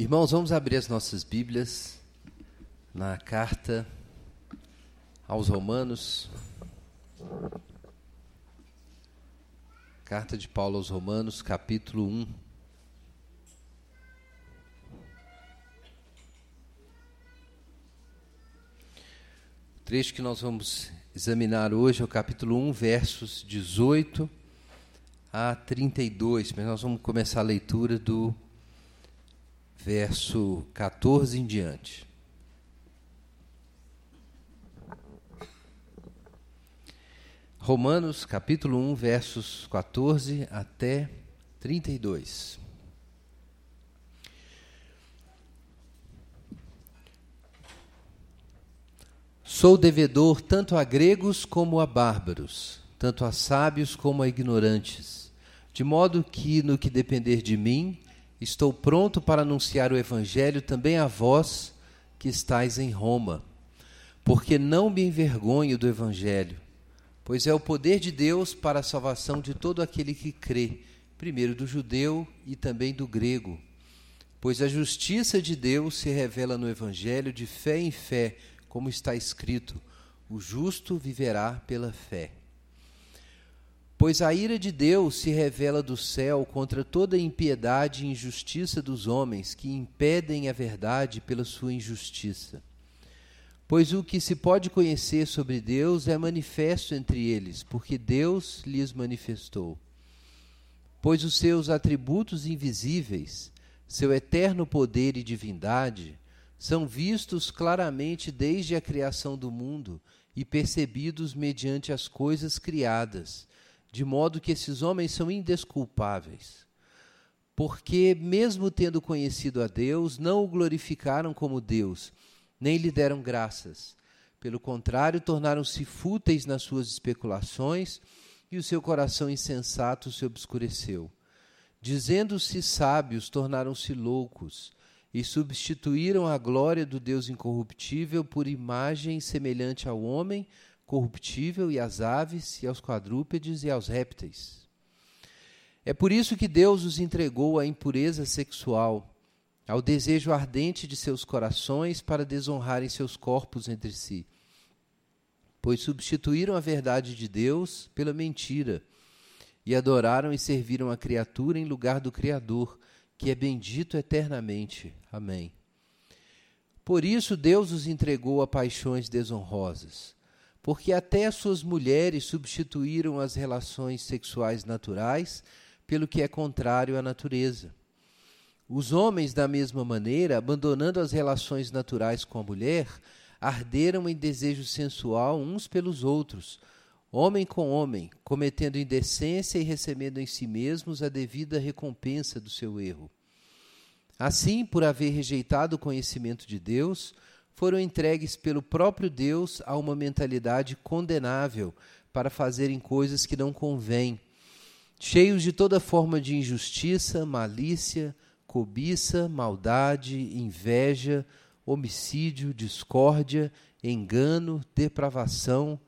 Irmãos, vamos abrir as nossas Bíblias na carta aos Romanos. Carta de Paulo aos Romanos, capítulo 1. O trecho que nós vamos examinar hoje é o capítulo 1, versos 18 a 32, mas nós vamos começar a leitura do verso 14 em diante. Romanos, capítulo 1, versos 14 até 32. Sou devedor tanto a gregos como a bárbaros, tanto a sábios como a ignorantes, de modo que, no que depender de mim, Estou pronto para anunciar o Evangelho também a vós que estáis em Roma, porque não me envergonho do Evangelho, pois é o poder de Deus para a salvação de todo aquele que crê, primeiro do judeu e também do grego. Pois a justiça de Deus se revela no Evangelho de fé em fé, como está escrito: o justo viverá pela fé. Pois a ira de Deus se revela do céu contra toda impiedade e injustiça dos homens que impedem a verdade pela sua injustiça. Pois o que se pode conhecer sobre Deus é manifesto entre eles, porque Deus lhes manifestou. Pois os seus atributos invisíveis, seu eterno poder e divindade, são vistos claramente desde a criação do mundo e percebidos mediante as coisas criadas de modo que esses homens são indesculpáveis. Porque, mesmo tendo conhecido a Deus, não o glorificaram como Deus, nem lhe deram graças. Pelo contrário, tornaram-se fúteis nas suas especulações e o seu coração insensato se obscureceu. Dizendo-se sábios, tornaram-se loucos e substituíram a glória do Deus incorruptível por imagem semelhante ao homem corruptível, e às aves, e aos quadrúpedes, e aos répteis. É por isso que Deus os entregou à impureza sexual, ao desejo ardente de seus corações para desonrarem seus corpos entre si. Pois substituíram a verdade de Deus pela mentira, e adoraram e serviram a criatura em lugar do Criador, que é bendito eternamente. Amém. Por isso Deus os entregou a paixões desonrosas porque até as suas mulheres substituíram as relações sexuais naturais pelo que é contrário à natureza. Os homens, da mesma maneira, abandonando as relações naturais com a mulher, arderam em desejo sensual uns pelos outros, homem com homem, cometendo indecência e recebendo em si mesmos a devida recompensa do seu erro. Assim, por haver rejeitado o conhecimento de Deus, foram entregues pelo próprio Deus a uma mentalidade condenável para fazerem coisas que não convêm, cheios de toda forma de injustiça, malícia, cobiça, maldade, inveja, homicídio, discórdia, engano, depravação,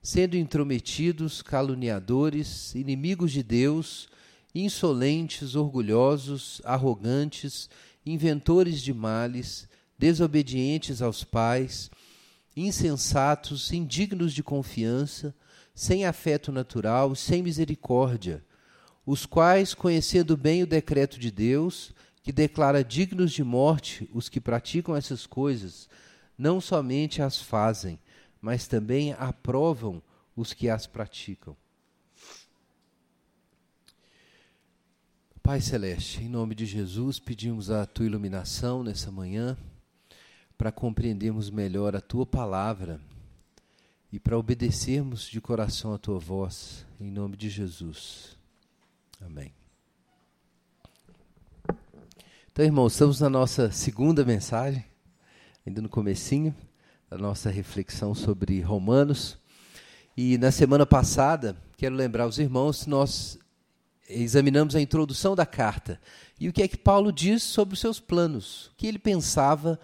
sendo intrometidos, caluniadores, inimigos de Deus, insolentes, orgulhosos, arrogantes, inventores de males, desobedientes aos pais, insensatos, indignos de confiança, sem afeto natural, sem misericórdia, os quais, conhecendo bem o decreto de Deus, que declara dignos de morte os que praticam essas coisas, não somente as fazem, mas também aprovam os que as praticam. Pai Celeste, em nome de Jesus, pedimos a tua iluminação nessa manhã para compreendermos melhor a tua palavra e para obedecermos de coração a tua voz, em nome de Jesus. Amém. Então, irmãos, estamos na nossa segunda mensagem, ainda no comecinho da nossa reflexão sobre Romanos. E na semana passada, quero lembrar os irmãos, nós examinamos a introdução da carta e o que é que Paulo diz sobre os seus planos, o que ele pensava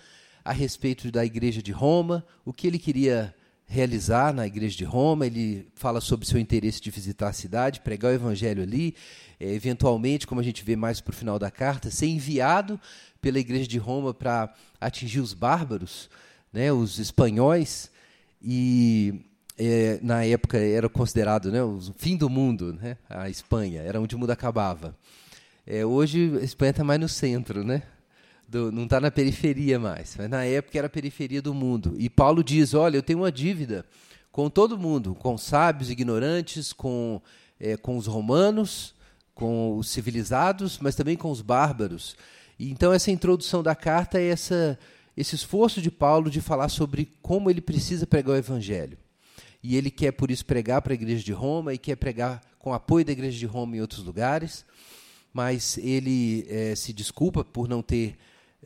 a respeito da igreja de Roma, o que ele queria realizar na igreja de Roma. Ele fala sobre seu interesse de visitar a cidade, pregar o evangelho ali, é, eventualmente, como a gente vê mais para o final da carta, ser enviado pela igreja de Roma para atingir os bárbaros, né, os espanhóis, e é, na época era considerado né, o fim do mundo, né, a Espanha, era onde o mundo acabava. É, hoje a Espanha está mais no centro, né? Do, não está na periferia mais, mas na época era a periferia do mundo. E Paulo diz: Olha, eu tenho uma dívida com todo mundo, com sábios, ignorantes, com, é, com os romanos, com os civilizados, mas também com os bárbaros. E, então, essa introdução da carta é essa, esse esforço de Paulo de falar sobre como ele precisa pregar o evangelho. E ele quer, por isso, pregar para a igreja de Roma e quer pregar com apoio da igreja de Roma em outros lugares, mas ele é, se desculpa por não ter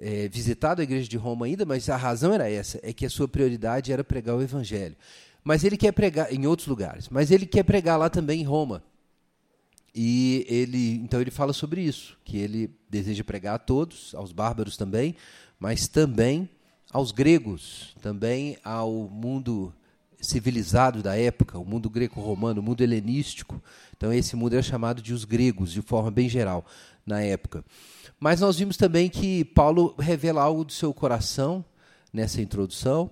é, visitado a igreja de Roma ainda, mas a razão era essa, é que a sua prioridade era pregar o evangelho. Mas ele quer pregar em outros lugares, mas ele quer pregar lá também em Roma. E ele, então ele fala sobre isso, que ele deseja pregar a todos, aos bárbaros também, mas também aos gregos, também ao mundo civilizado da época, o mundo greco-romano, o mundo helenístico. Então esse mundo era chamado de os gregos, de forma bem geral, na época. Mas nós vimos também que Paulo revela algo do seu coração nessa introdução.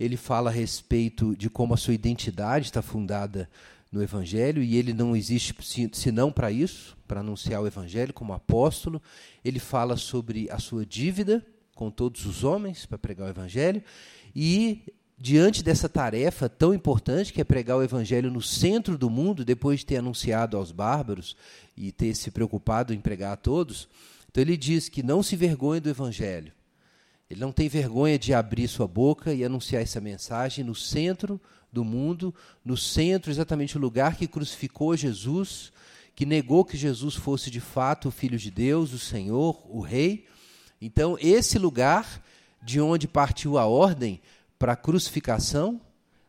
Ele fala a respeito de como a sua identidade está fundada no Evangelho e ele não existe senão para isso, para anunciar o Evangelho como apóstolo. Ele fala sobre a sua dívida com todos os homens para pregar o Evangelho e diante dessa tarefa tão importante que é pregar o evangelho no centro do mundo, depois de ter anunciado aos bárbaros e ter se preocupado em pregar a todos, então ele diz que não se vergonhe do evangelho. Ele não tem vergonha de abrir sua boca e anunciar essa mensagem no centro do mundo, no centro, exatamente o lugar que crucificou Jesus, que negou que Jesus fosse de fato o Filho de Deus, o Senhor, o Rei. Então, esse lugar de onde partiu a ordem para a crucificação,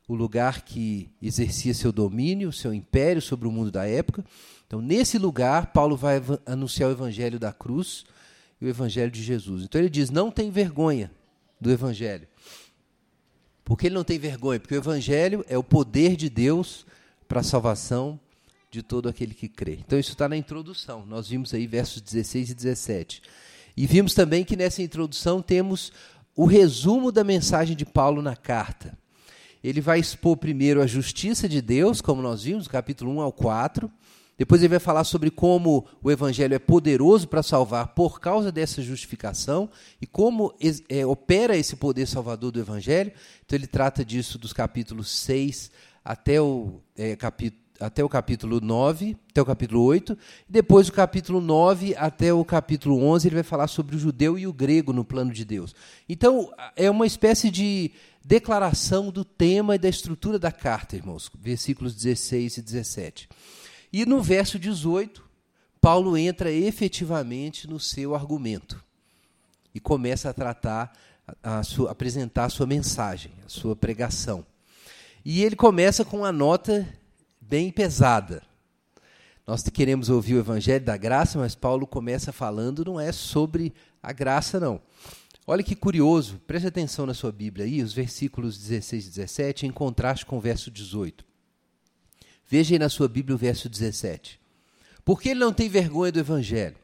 o lugar que exercia seu domínio, seu império sobre o mundo da época. Então, nesse lugar, Paulo vai anunciar o evangelho da cruz e o evangelho de Jesus. Então, ele diz: não tem vergonha do evangelho. Por que ele não tem vergonha? Porque o Evangelho é o poder de Deus para a salvação de todo aquele que crê. Então, isso está na introdução. Nós vimos aí versos 16 e 17. E vimos também que nessa introdução temos o resumo da mensagem de Paulo na carta. Ele vai expor primeiro a justiça de Deus, como nós vimos, capítulo 1 ao 4. Depois ele vai falar sobre como o evangelho é poderoso para salvar por causa dessa justificação e como é, opera esse poder salvador do evangelho. Então ele trata disso dos capítulos 6 até o, é, capítulo, até o capítulo 9, até o capítulo 8. E depois do capítulo 9 até o capítulo 11 ele vai falar sobre o judeu e o grego no plano de Deus. Então é uma espécie de declaração do tema e da estrutura da carta, irmãos. Versículos 16 e 17. E no verso 18, Paulo entra efetivamente no seu argumento e começa a tratar, a, sua, apresentar a sua mensagem, a sua pregação. E ele começa com uma nota bem pesada. Nós queremos ouvir o Evangelho da Graça, mas Paulo começa falando não é sobre a graça, não. Olha que curioso, preste atenção na sua Bíblia aí, os versículos 16 e 17, em contraste com o verso 18. Veja aí na sua Bíblia o verso 17. Por que ele não tem vergonha do Evangelho?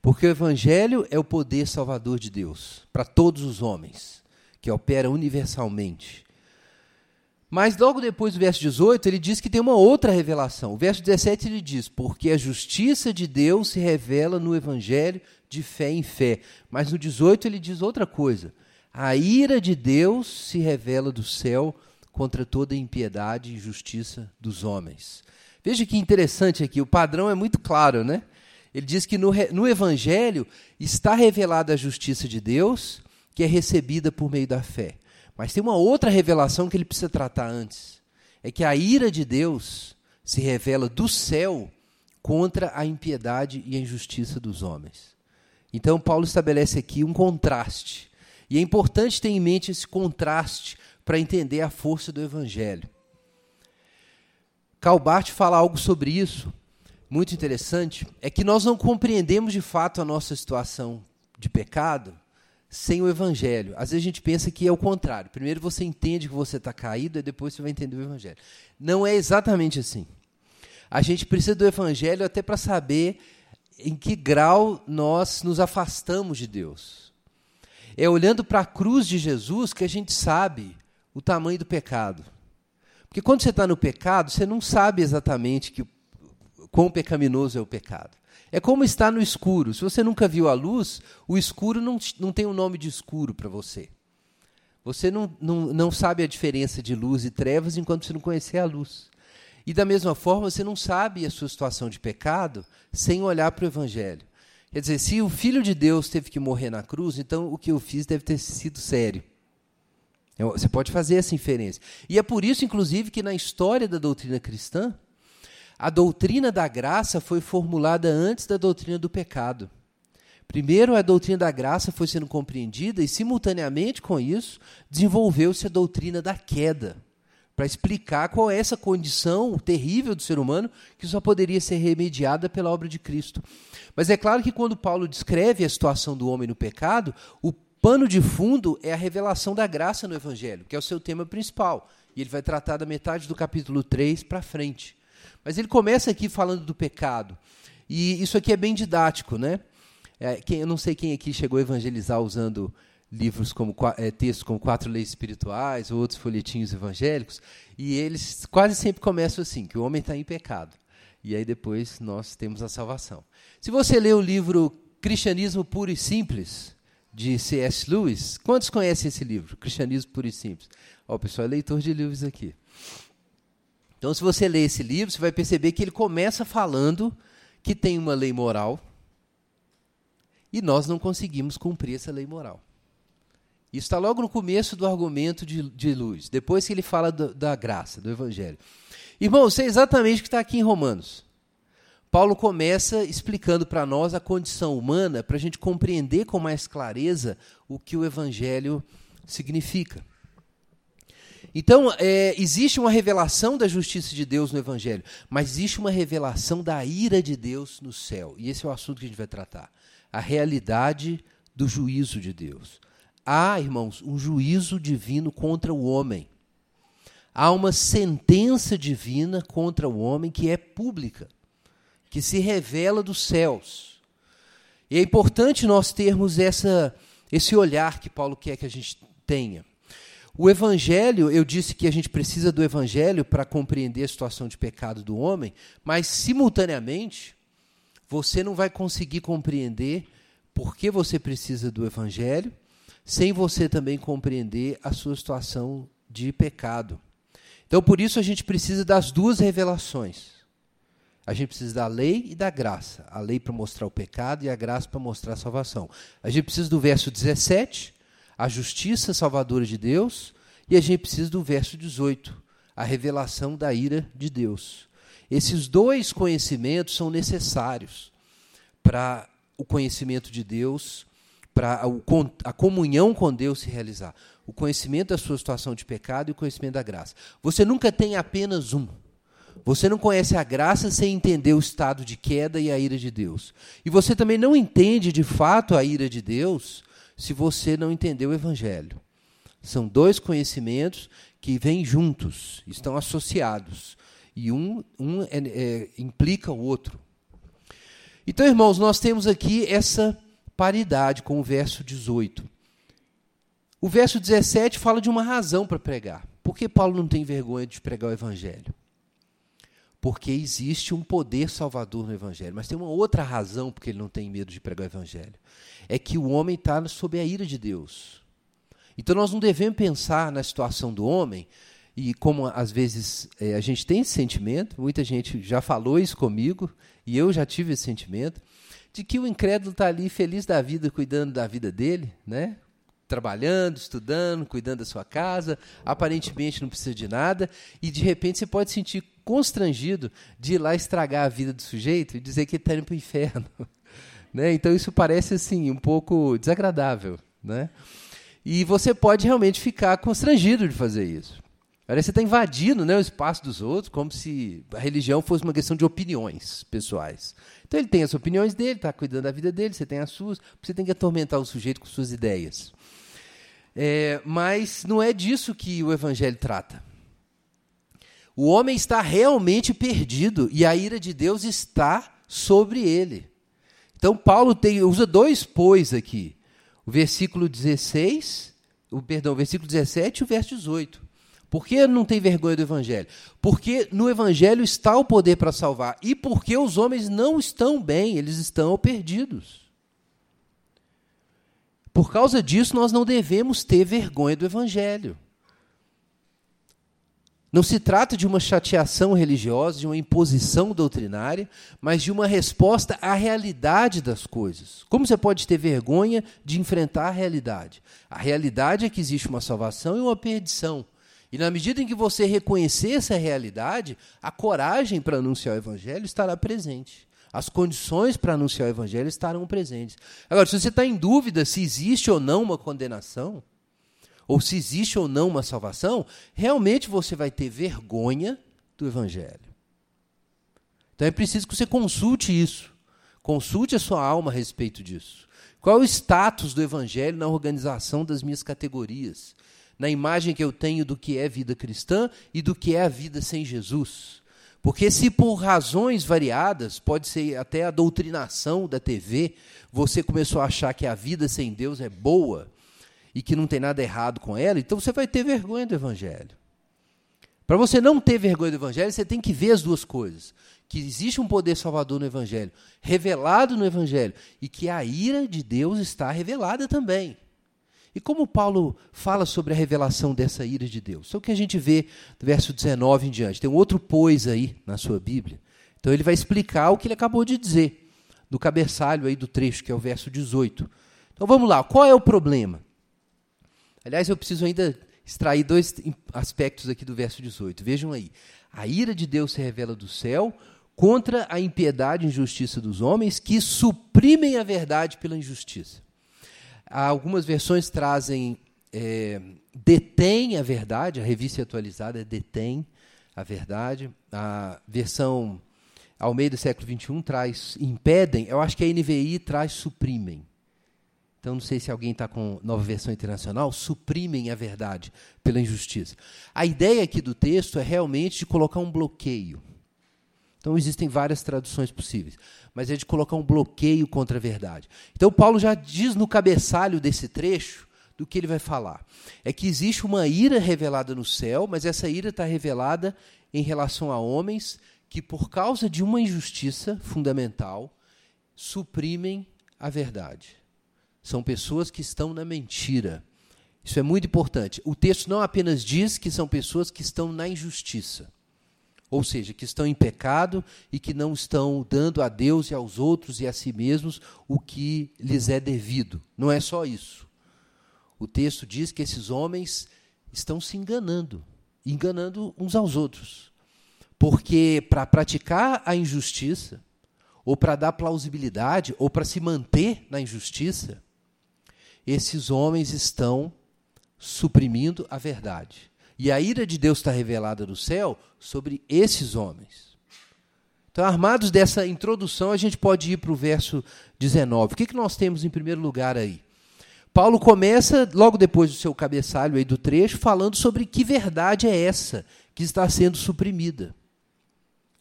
Porque o Evangelho é o poder salvador de Deus para todos os homens, que opera universalmente. Mas logo depois do verso 18, ele diz que tem uma outra revelação. O verso 17 ele diz: Porque a justiça de Deus se revela no Evangelho de fé em fé. Mas no 18 ele diz outra coisa: A ira de Deus se revela do céu contra toda impiedade e injustiça dos homens. Veja que interessante aqui, o padrão é muito claro, né? Ele diz que no, no Evangelho está revelada a justiça de Deus, que é recebida por meio da fé. Mas tem uma outra revelação que ele precisa tratar antes. É que a ira de Deus se revela do céu contra a impiedade e a injustiça dos homens. Então, Paulo estabelece aqui um contraste. E é importante ter em mente esse contraste para entender a força do Evangelho. Calbart fala algo sobre isso, muito interessante, é que nós não compreendemos de fato a nossa situação de pecado sem o Evangelho. Às vezes a gente pensa que é o contrário. Primeiro você entende que você está caído, e depois você vai entender o Evangelho. Não é exatamente assim. A gente precisa do Evangelho até para saber em que grau nós nos afastamos de Deus. É olhando para a cruz de Jesus que a gente sabe o tamanho do pecado. Porque quando você está no pecado, você não sabe exatamente que, quão pecaminoso é o pecado. É como estar no escuro. Se você nunca viu a luz, o escuro não, não tem um nome de escuro para você. Você não, não, não sabe a diferença de luz e trevas enquanto você não conhecer a luz. E da mesma forma, você não sabe a sua situação de pecado sem olhar para o Evangelho. Quer dizer, se o Filho de Deus teve que morrer na cruz, então o que eu fiz deve ter sido sério. É, você pode fazer essa inferência. E é por isso, inclusive, que na história da doutrina cristã, a doutrina da graça foi formulada antes da doutrina do pecado. Primeiro, a doutrina da graça foi sendo compreendida e, simultaneamente com isso, desenvolveu-se a doutrina da queda, para explicar qual é essa condição terrível do ser humano que só poderia ser remediada pela obra de Cristo. Mas é claro que quando Paulo descreve a situação do homem no pecado, o pano de fundo é a revelação da graça no Evangelho, que é o seu tema principal. E ele vai tratar da metade do capítulo 3 para frente. Mas ele começa aqui falando do pecado. E isso aqui é bem didático, né? É, quem, eu não sei quem aqui chegou a evangelizar usando livros como é, textos como quatro leis espirituais ou outros folhetinhos evangélicos e eles quase sempre começam assim que o homem está em pecado e aí depois nós temos a salvação se você ler o livro Cristianismo Puro e Simples de C.S. Lewis. Quantos conhecem esse livro? Cristianismo Puro e Simples. Ó, o pessoal é leitor de livros aqui. Então, se você ler esse livro, você vai perceber que ele começa falando que tem uma lei moral e nós não conseguimos cumprir essa lei moral. Isso está logo no começo do argumento de, de Luz, depois que ele fala do, da graça, do Evangelho. Irmão, isso é exatamente o que está aqui em Romanos. Paulo começa explicando para nós a condição humana, para a gente compreender com mais clareza o que o Evangelho significa. Então, é, existe uma revelação da justiça de Deus no Evangelho, mas existe uma revelação da ira de Deus no céu. E esse é o assunto que a gente vai tratar. A realidade do juízo de Deus. Há, irmãos, um juízo divino contra o homem. Há uma sentença divina contra o homem que é pública que se revela dos céus. E é importante nós termos essa, esse olhar que Paulo quer que a gente tenha. O Evangelho, eu disse que a gente precisa do Evangelho para compreender a situação de pecado do homem, mas, simultaneamente, você não vai conseguir compreender por que você precisa do Evangelho, sem você também compreender a sua situação de pecado. Então, por isso, a gente precisa das duas revelações. A gente precisa da lei e da graça. A lei para mostrar o pecado e a graça para mostrar a salvação. A gente precisa do verso 17, a justiça salvadora de Deus, e a gente precisa do verso 18, a revelação da ira de Deus. Esses dois conhecimentos são necessários para o conhecimento de Deus, para a comunhão com Deus se realizar. O conhecimento da sua situação de pecado e o conhecimento da graça. Você nunca tem apenas um. Você não conhece a graça sem entender o estado de queda e a ira de Deus. E você também não entende de fato a ira de Deus se você não entender o Evangelho. São dois conhecimentos que vêm juntos, estão associados. E um, um é, é, implica o outro. Então, irmãos, nós temos aqui essa paridade com o verso 18. O verso 17 fala de uma razão para pregar. Por que Paulo não tem vergonha de pregar o Evangelho? Porque existe um poder salvador no Evangelho. Mas tem uma outra razão porque ele não tem medo de pregar o Evangelho. É que o homem está sob a ira de Deus. Então nós não devemos pensar na situação do homem, e como às vezes é, a gente tem esse sentimento, muita gente já falou isso comigo, e eu já tive esse sentimento, de que o incrédulo está ali feliz da vida, cuidando da vida dele, né? trabalhando, estudando, cuidando da sua casa, aparentemente não precisa de nada, e de repente você pode sentir constrangido de ir lá estragar a vida do sujeito e dizer que ele está indo para o inferno. né? Então isso parece assim um pouco desagradável. Né? E você pode realmente ficar constrangido de fazer isso. Parece que você está invadindo né, o espaço dos outros, como se a religião fosse uma questão de opiniões pessoais. Então ele tem as opiniões dele, está cuidando da vida dele, você tem as suas, você tem que atormentar o sujeito com suas ideias. É, mas não é disso que o Evangelho trata. O homem está realmente perdido e a ira de Deus está sobre ele. Então, Paulo tem, usa dois pois aqui. O versículo 16, o perdão, o versículo 17 e o verso 18. Por que não tem vergonha do evangelho? Porque no evangelho está o poder para salvar e porque os homens não estão bem, eles estão perdidos. Por causa disso, nós não devemos ter vergonha do evangelho. Não se trata de uma chateação religiosa, de uma imposição doutrinária, mas de uma resposta à realidade das coisas. Como você pode ter vergonha de enfrentar a realidade? A realidade é que existe uma salvação e uma perdição. E na medida em que você reconhecer essa realidade, a coragem para anunciar o evangelho estará presente. As condições para anunciar o evangelho estarão presentes. Agora, se você está em dúvida se existe ou não uma condenação, ou se existe ou não uma salvação, realmente você vai ter vergonha do Evangelho. Então é preciso que você consulte isso. Consulte a sua alma a respeito disso. Qual é o status do Evangelho na organização das minhas categorias? Na imagem que eu tenho do que é vida cristã e do que é a vida sem Jesus. Porque se por razões variadas, pode ser até a doutrinação da TV, você começou a achar que a vida sem Deus é boa, e que não tem nada errado com ela, então você vai ter vergonha do Evangelho. Para você não ter vergonha do Evangelho, você tem que ver as duas coisas: que existe um poder salvador no Evangelho, revelado no Evangelho, e que a ira de Deus está revelada também. E como Paulo fala sobre a revelação dessa ira de Deus? Isso é o que a gente vê do verso 19 em diante. Tem um outro pois aí na sua Bíblia. Então ele vai explicar o que ele acabou de dizer, do cabeçalho aí do trecho, que é o verso 18. Então vamos lá, qual é o problema? Aliás, eu preciso ainda extrair dois aspectos aqui do verso 18. Vejam aí. A ira de Deus se revela do céu contra a impiedade e injustiça dos homens que suprimem a verdade pela injustiça. Algumas versões trazem é, detém a verdade, a revista atualizada é detém a verdade. A versão ao meio do século XXI traz impedem, eu acho que a NVI traz suprimem. Então, não sei se alguém está com nova versão internacional, suprimem a verdade pela injustiça. A ideia aqui do texto é realmente de colocar um bloqueio. Então, existem várias traduções possíveis, mas é de colocar um bloqueio contra a verdade. Então, Paulo já diz no cabeçalho desse trecho do que ele vai falar. É que existe uma ira revelada no céu, mas essa ira está revelada em relação a homens que, por causa de uma injustiça fundamental, suprimem a verdade. São pessoas que estão na mentira. Isso é muito importante. O texto não apenas diz que são pessoas que estão na injustiça, ou seja, que estão em pecado e que não estão dando a Deus e aos outros e a si mesmos o que lhes é devido. Não é só isso. O texto diz que esses homens estão se enganando, enganando uns aos outros. Porque para praticar a injustiça, ou para dar plausibilidade, ou para se manter na injustiça, esses homens estão suprimindo a verdade. E a ira de Deus está revelada no céu sobre esses homens. Então, armados dessa introdução, a gente pode ir para o verso 19. O que, que nós temos em primeiro lugar aí? Paulo começa, logo depois do seu cabeçalho aí do trecho, falando sobre que verdade é essa que está sendo suprimida.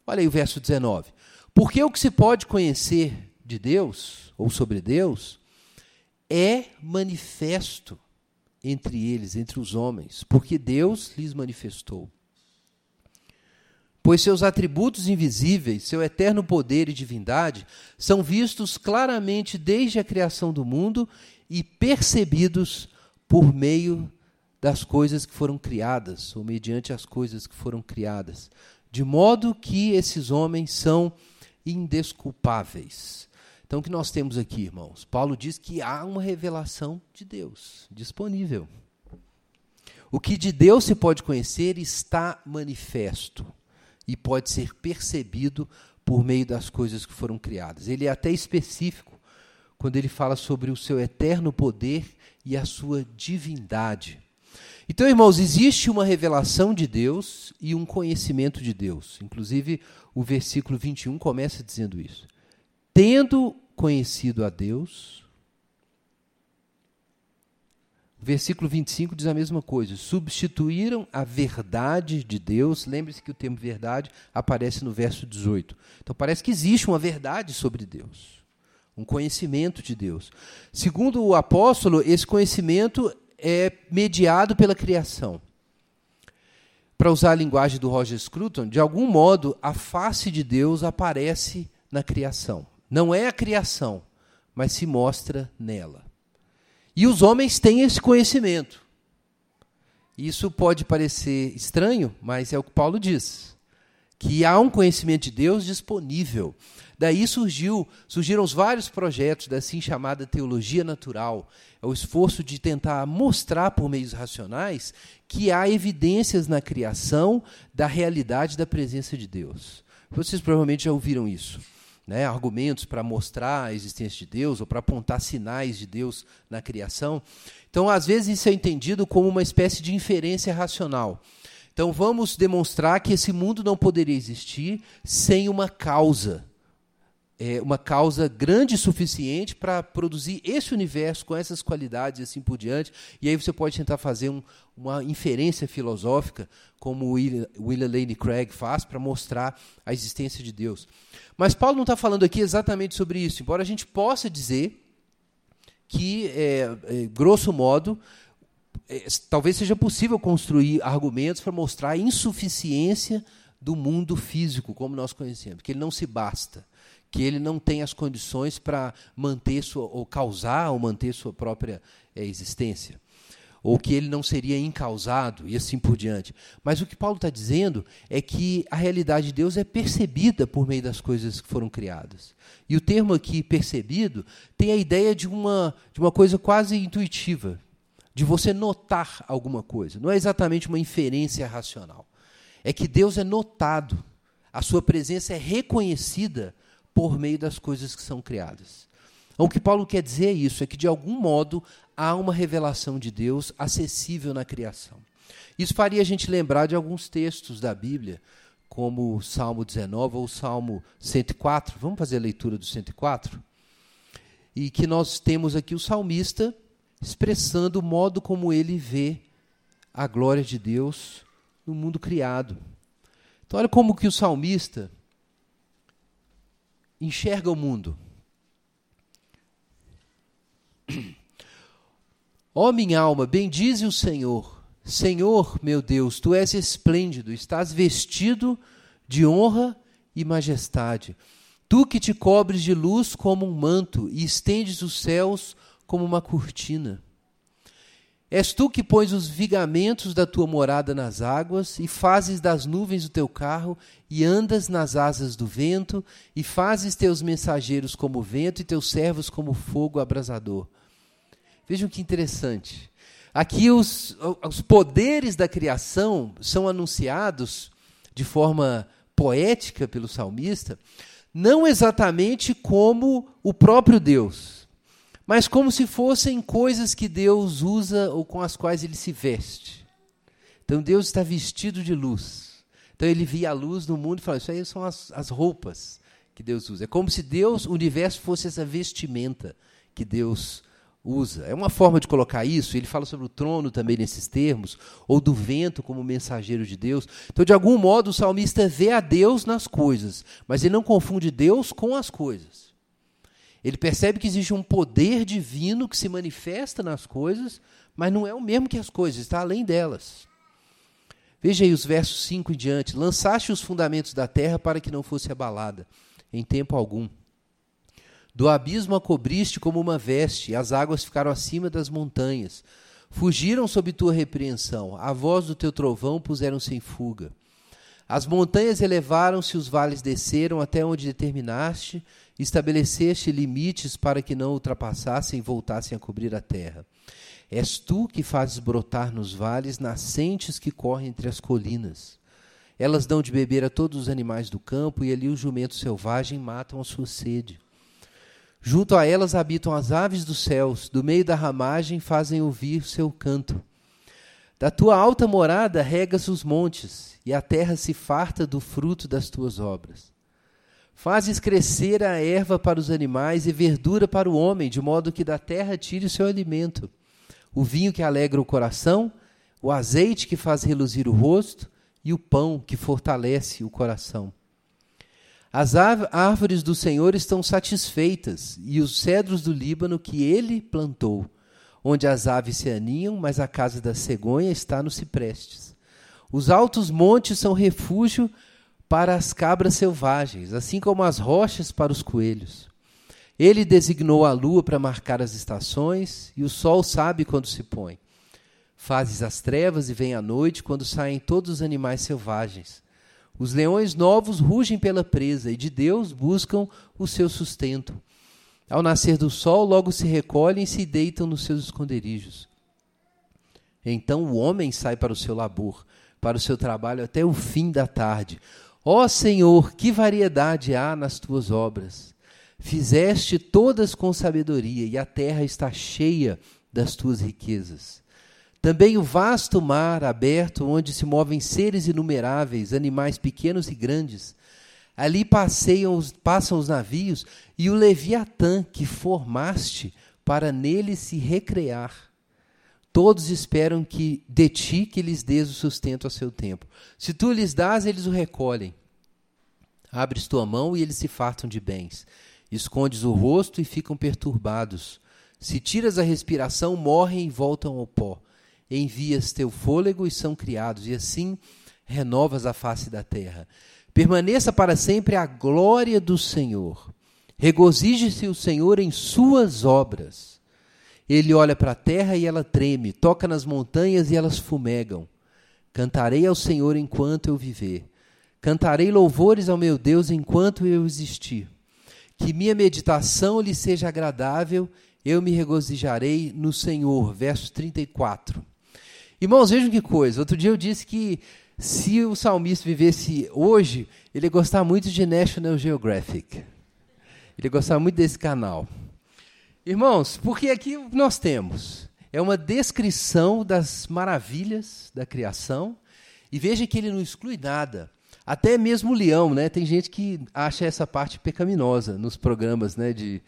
Olha aí o verso 19. Porque o que se pode conhecer de Deus, ou sobre Deus, é manifesto entre eles, entre os homens, porque Deus lhes manifestou. Pois seus atributos invisíveis, seu eterno poder e divindade, são vistos claramente desde a criação do mundo e percebidos por meio das coisas que foram criadas, ou mediante as coisas que foram criadas, de modo que esses homens são indesculpáveis. Então, o que nós temos aqui, irmãos? Paulo diz que há uma revelação de Deus disponível. O que de Deus se pode conhecer está manifesto e pode ser percebido por meio das coisas que foram criadas. Ele é até específico quando ele fala sobre o seu eterno poder e a sua divindade. Então, irmãos, existe uma revelação de Deus e um conhecimento de Deus. Inclusive, o versículo 21 começa dizendo isso. Tendo conhecido a Deus. Versículo 25 diz a mesma coisa. Substituíram a verdade de Deus. Lembre-se que o termo verdade aparece no verso 18. Então parece que existe uma verdade sobre Deus. um conhecimento de Deus. Segundo o apóstolo, esse conhecimento é mediado pela criação. Para usar a linguagem do Roger Scruton, de algum modo a face de Deus aparece na criação. Não é a criação, mas se mostra nela. E os homens têm esse conhecimento. Isso pode parecer estranho, mas é o que Paulo diz. Que há um conhecimento de Deus disponível. Daí surgiu, surgiram os vários projetos da assim chamada teologia natural. É o esforço de tentar mostrar por meios racionais que há evidências na criação da realidade da presença de Deus. Vocês provavelmente já ouviram isso né, argumentos para mostrar a existência de Deus ou para apontar sinais de Deus na criação. Então, às vezes, isso é entendido como uma espécie de inferência racional. Então, vamos demonstrar que esse mundo não poderia existir sem uma causa é, uma causa grande o suficiente para produzir esse universo com essas qualidades e assim por diante. E aí você pode tentar fazer um, uma inferência filosófica, como o William, Lane Craig faz, para mostrar a existência de Deus. Mas Paulo não está falando aqui exatamente sobre isso, embora a gente possa dizer que, é, é, grosso modo, é, talvez seja possível construir argumentos para mostrar a insuficiência do mundo físico como nós conhecemos, que ele não se basta que ele não tem as condições para manter sua, ou causar ou manter sua própria é, existência. Ou que ele não seria incausado e assim por diante. Mas o que Paulo está dizendo é que a realidade de Deus é percebida por meio das coisas que foram criadas. E o termo aqui, percebido, tem a ideia de uma, de uma coisa quase intuitiva, de você notar alguma coisa. Não é exatamente uma inferência racional. É que Deus é notado, a sua presença é reconhecida por meio das coisas que são criadas. Então, o que Paulo quer dizer é isso, é que de algum modo há uma revelação de Deus acessível na criação. Isso faria a gente lembrar de alguns textos da Bíblia, como o Salmo 19 ou o Salmo 104. Vamos fazer a leitura do 104? E que nós temos aqui o salmista expressando o modo como ele vê a glória de Deus no mundo criado. Então, olha como que o salmista enxerga o mundo. Ó oh, minha alma, bendize o Senhor. Senhor, meu Deus, tu és esplêndido, estás vestido de honra e majestade. Tu que te cobres de luz como um manto e estendes os céus como uma cortina. És tu que pões os vigamentos da tua morada nas águas, e fazes das nuvens o teu carro, e andas nas asas do vento, e fazes teus mensageiros como vento, e teus servos como fogo abrasador. Vejam que interessante. Aqui os, os poderes da criação são anunciados de forma poética pelo salmista, não exatamente como o próprio Deus mas como se fossem coisas que Deus usa ou com as quais ele se veste. Então Deus está vestido de luz. Então ele via a luz no mundo e falava: Isso aí são as, as roupas que Deus usa. É como se Deus, o universo, fosse essa vestimenta que Deus usa. É uma forma de colocar isso. Ele fala sobre o trono também nesses termos, ou do vento como mensageiro de Deus. Então, de algum modo, o salmista vê a Deus nas coisas, mas ele não confunde Deus com as coisas. Ele percebe que existe um poder divino que se manifesta nas coisas, mas não é o mesmo que as coisas, está além delas. Veja aí os versos 5 em diante. Lançaste os fundamentos da terra para que não fosse abalada, em tempo algum. Do abismo a cobriste como uma veste, e as águas ficaram acima das montanhas. Fugiram sob tua repreensão, a voz do teu trovão puseram-se em fuga. As montanhas elevaram-se, os vales desceram até onde determinaste, estabeleceste limites para que não ultrapassassem e voltassem a cobrir a terra. És tu que fazes brotar nos vales nascentes que correm entre as colinas. Elas dão de beber a todos os animais do campo, e ali os jumentos selvagens matam a sua sede. Junto a elas habitam as aves dos céus, do meio da ramagem fazem ouvir seu canto. Da tua alta morada regas os montes, e a terra se farta do fruto das tuas obras. Fazes crescer a erva para os animais e verdura para o homem, de modo que da terra tire o seu alimento. O vinho que alegra o coração, o azeite que faz reluzir o rosto e o pão que fortalece o coração. As árvores do Senhor estão satisfeitas, e os cedros do Líbano que ele plantou, onde as aves se aninham, mas a casa da cegonha está nos ciprestes. Os altos montes são refúgio para as cabras selvagens, assim como as rochas para os coelhos. Ele designou a lua para marcar as estações, e o sol sabe quando se põe. Fazes as trevas e vem a noite, quando saem todos os animais selvagens. Os leões novos rugem pela presa e de Deus buscam o seu sustento. Ao nascer do sol, logo se recolhem e se deitam nos seus esconderijos. Então o homem sai para o seu labor, para o seu trabalho até o fim da tarde. Ó Senhor, que variedade há nas tuas obras! Fizeste todas com sabedoria, e a terra está cheia das tuas riquezas. Também o vasto mar aberto, onde se movem seres inumeráveis, animais pequenos e grandes. Ali passeiam, passam os navios, e o Leviatã que formaste para nele se recrear. Todos esperam que de ti que lhes dês o sustento a seu tempo. Se tu lhes dás, eles o recolhem. Abres tua mão e eles se fartam de bens. Escondes o rosto e ficam perturbados. Se tiras a respiração, morrem e voltam ao pó envias teu fôlego e são criados, e assim renovas a face da terra. Permaneça para sempre a glória do Senhor. Regozije-se o Senhor em suas obras. Ele olha para a terra e ela treme, toca nas montanhas e elas fumegam. Cantarei ao Senhor enquanto eu viver. Cantarei louvores ao meu Deus enquanto eu existir. Que minha meditação lhe seja agradável, eu me regozijarei no Senhor. Verso 34. Irmãos, vejam que coisa. Outro dia eu disse que se o salmista vivesse hoje, ele ia gostar muito de National Geographic. Ele ia gostar muito desse canal. Irmãos, porque aqui nós temos é uma descrição das maravilhas da criação, e veja que ele não exclui nada. Até mesmo o leão, né? Tem gente que acha essa parte pecaminosa nos programas né, de,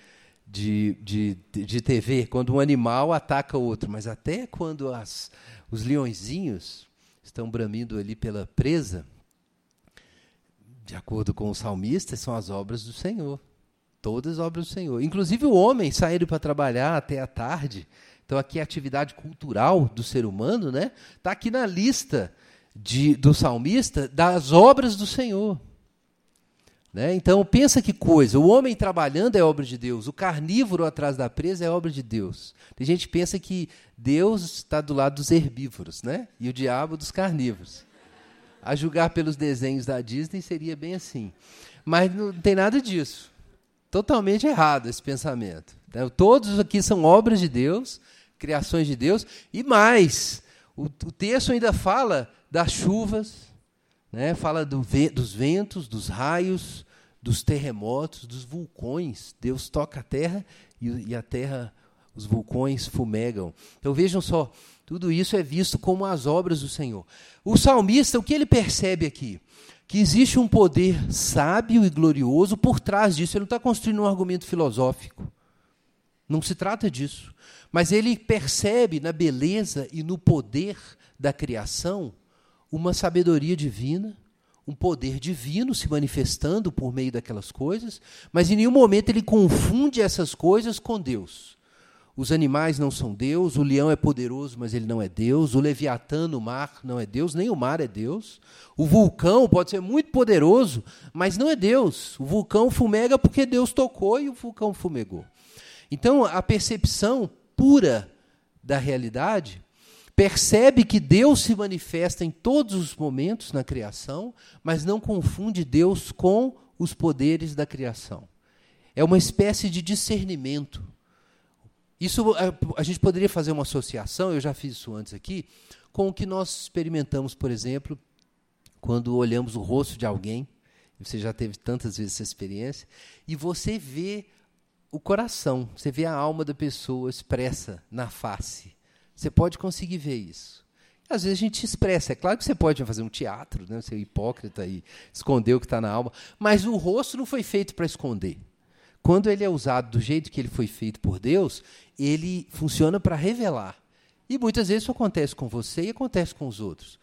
de, de, de TV, quando um animal ataca outro, mas até quando as, os leõezinhos estão bramindo ali pela presa, de acordo com o salmista, são as obras do Senhor. Todas as obras do Senhor. Inclusive o homem saindo para trabalhar até a tarde. Então aqui a atividade cultural do ser humano, né? Está aqui na lista de, do salmista das obras do Senhor. Né? Então, pensa que coisa: o homem trabalhando é obra de Deus, o carnívoro atrás da presa é obra de Deus. Tem gente que pensa que Deus está do lado dos herbívoros né? e o diabo dos carnívoros. A julgar pelos desenhos da Disney seria bem assim. Mas não tem nada disso. Totalmente errado esse pensamento. Né? Todos aqui são obras de Deus, criações de Deus, e mais, o, o texto ainda fala das chuvas, né? fala do, dos ventos, dos raios, dos terremotos, dos vulcões. Deus toca a terra e, e a terra, os vulcões fumegam. Então vejam só, tudo isso é visto como as obras do Senhor. O salmista, o que ele percebe aqui? Que existe um poder sábio e glorioso por trás disso. Ele não está construindo um argumento filosófico. Não se trata disso. Mas ele percebe na beleza e no poder da criação uma sabedoria divina, um poder divino se manifestando por meio daquelas coisas, mas em nenhum momento ele confunde essas coisas com Deus. Os animais não são Deus, o leão é poderoso, mas ele não é Deus, o leviatã no mar não é Deus, nem o mar é Deus. O vulcão pode ser muito poderoso, mas não é Deus. O vulcão fumega porque Deus tocou e o vulcão fumegou. Então, a percepção pura da realidade percebe que Deus se manifesta em todos os momentos na criação, mas não confunde Deus com os poderes da criação. É uma espécie de discernimento. Isso é, a gente poderia fazer uma associação, eu já fiz isso antes aqui, com o que nós experimentamos, por exemplo, quando olhamos o rosto de alguém, você já teve tantas vezes essa experiência, e você vê o coração, você vê a alma da pessoa expressa na face. Você pode conseguir ver isso. Às vezes a gente expressa. É claro que você pode fazer um teatro, né? ser hipócrita e esconder o que está na alma, mas o rosto não foi feito para esconder. Quando ele é usado do jeito que ele foi feito por Deus, ele funciona para revelar. E muitas vezes isso acontece com você e acontece com os outros.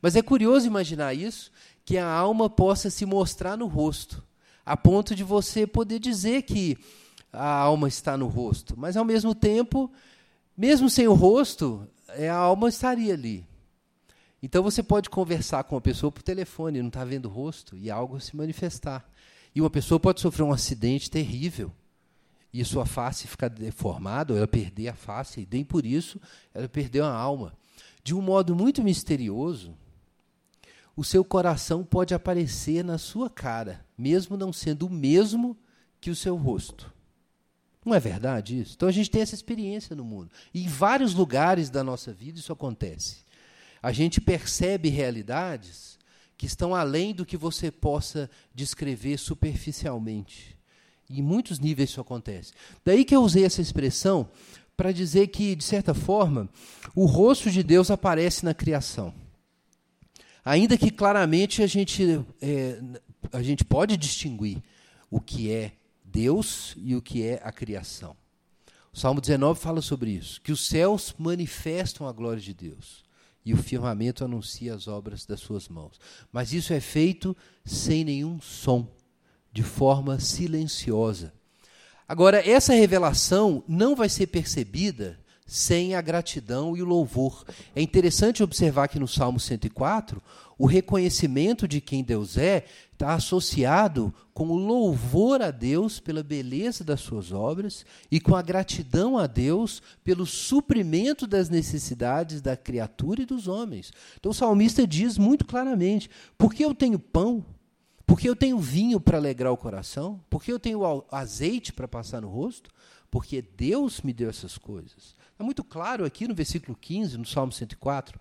Mas é curioso imaginar isso, que a alma possa se mostrar no rosto. a ponto de você poder dizer que a alma está no rosto. Mas, ao mesmo tempo, mesmo sem o rosto, é, a alma estaria ali. Então, você pode conversar com uma pessoa por telefone, não está vendo o rosto, e algo se manifestar. E uma pessoa pode sofrer um acidente terrível e sua face ficar deformada, ou ela perder a face, e nem por isso ela perdeu a alma. De um modo muito misterioso, o seu coração pode aparecer na sua cara, mesmo não sendo o mesmo que o seu rosto. Não é verdade isso? Então a gente tem essa experiência no mundo. E em vários lugares da nossa vida isso acontece. A gente percebe realidades que estão além do que você possa descrever superficialmente. E em muitos níveis isso acontece. Daí que eu usei essa expressão para dizer que, de certa forma, o rosto de Deus aparece na criação. Ainda que claramente a gente, é, a gente pode distinguir o que é Deus e o que é a criação. O Salmo 19 fala sobre isso, que os céus manifestam a glória de Deus e o firmamento anuncia as obras das suas mãos. Mas isso é feito sem nenhum som, de forma silenciosa. Agora, essa revelação não vai ser percebida sem a gratidão e o louvor. É interessante observar que no Salmo 104, o reconhecimento de quem Deus é está associado com o louvor a Deus pela beleza das suas obras e com a gratidão a Deus pelo suprimento das necessidades da criatura e dos homens. Então o salmista diz muito claramente: porque eu tenho pão, porque eu tenho vinho para alegrar o coração, porque eu tenho azeite para passar no rosto, porque Deus me deu essas coisas. É muito claro aqui no versículo 15, no Salmo 104.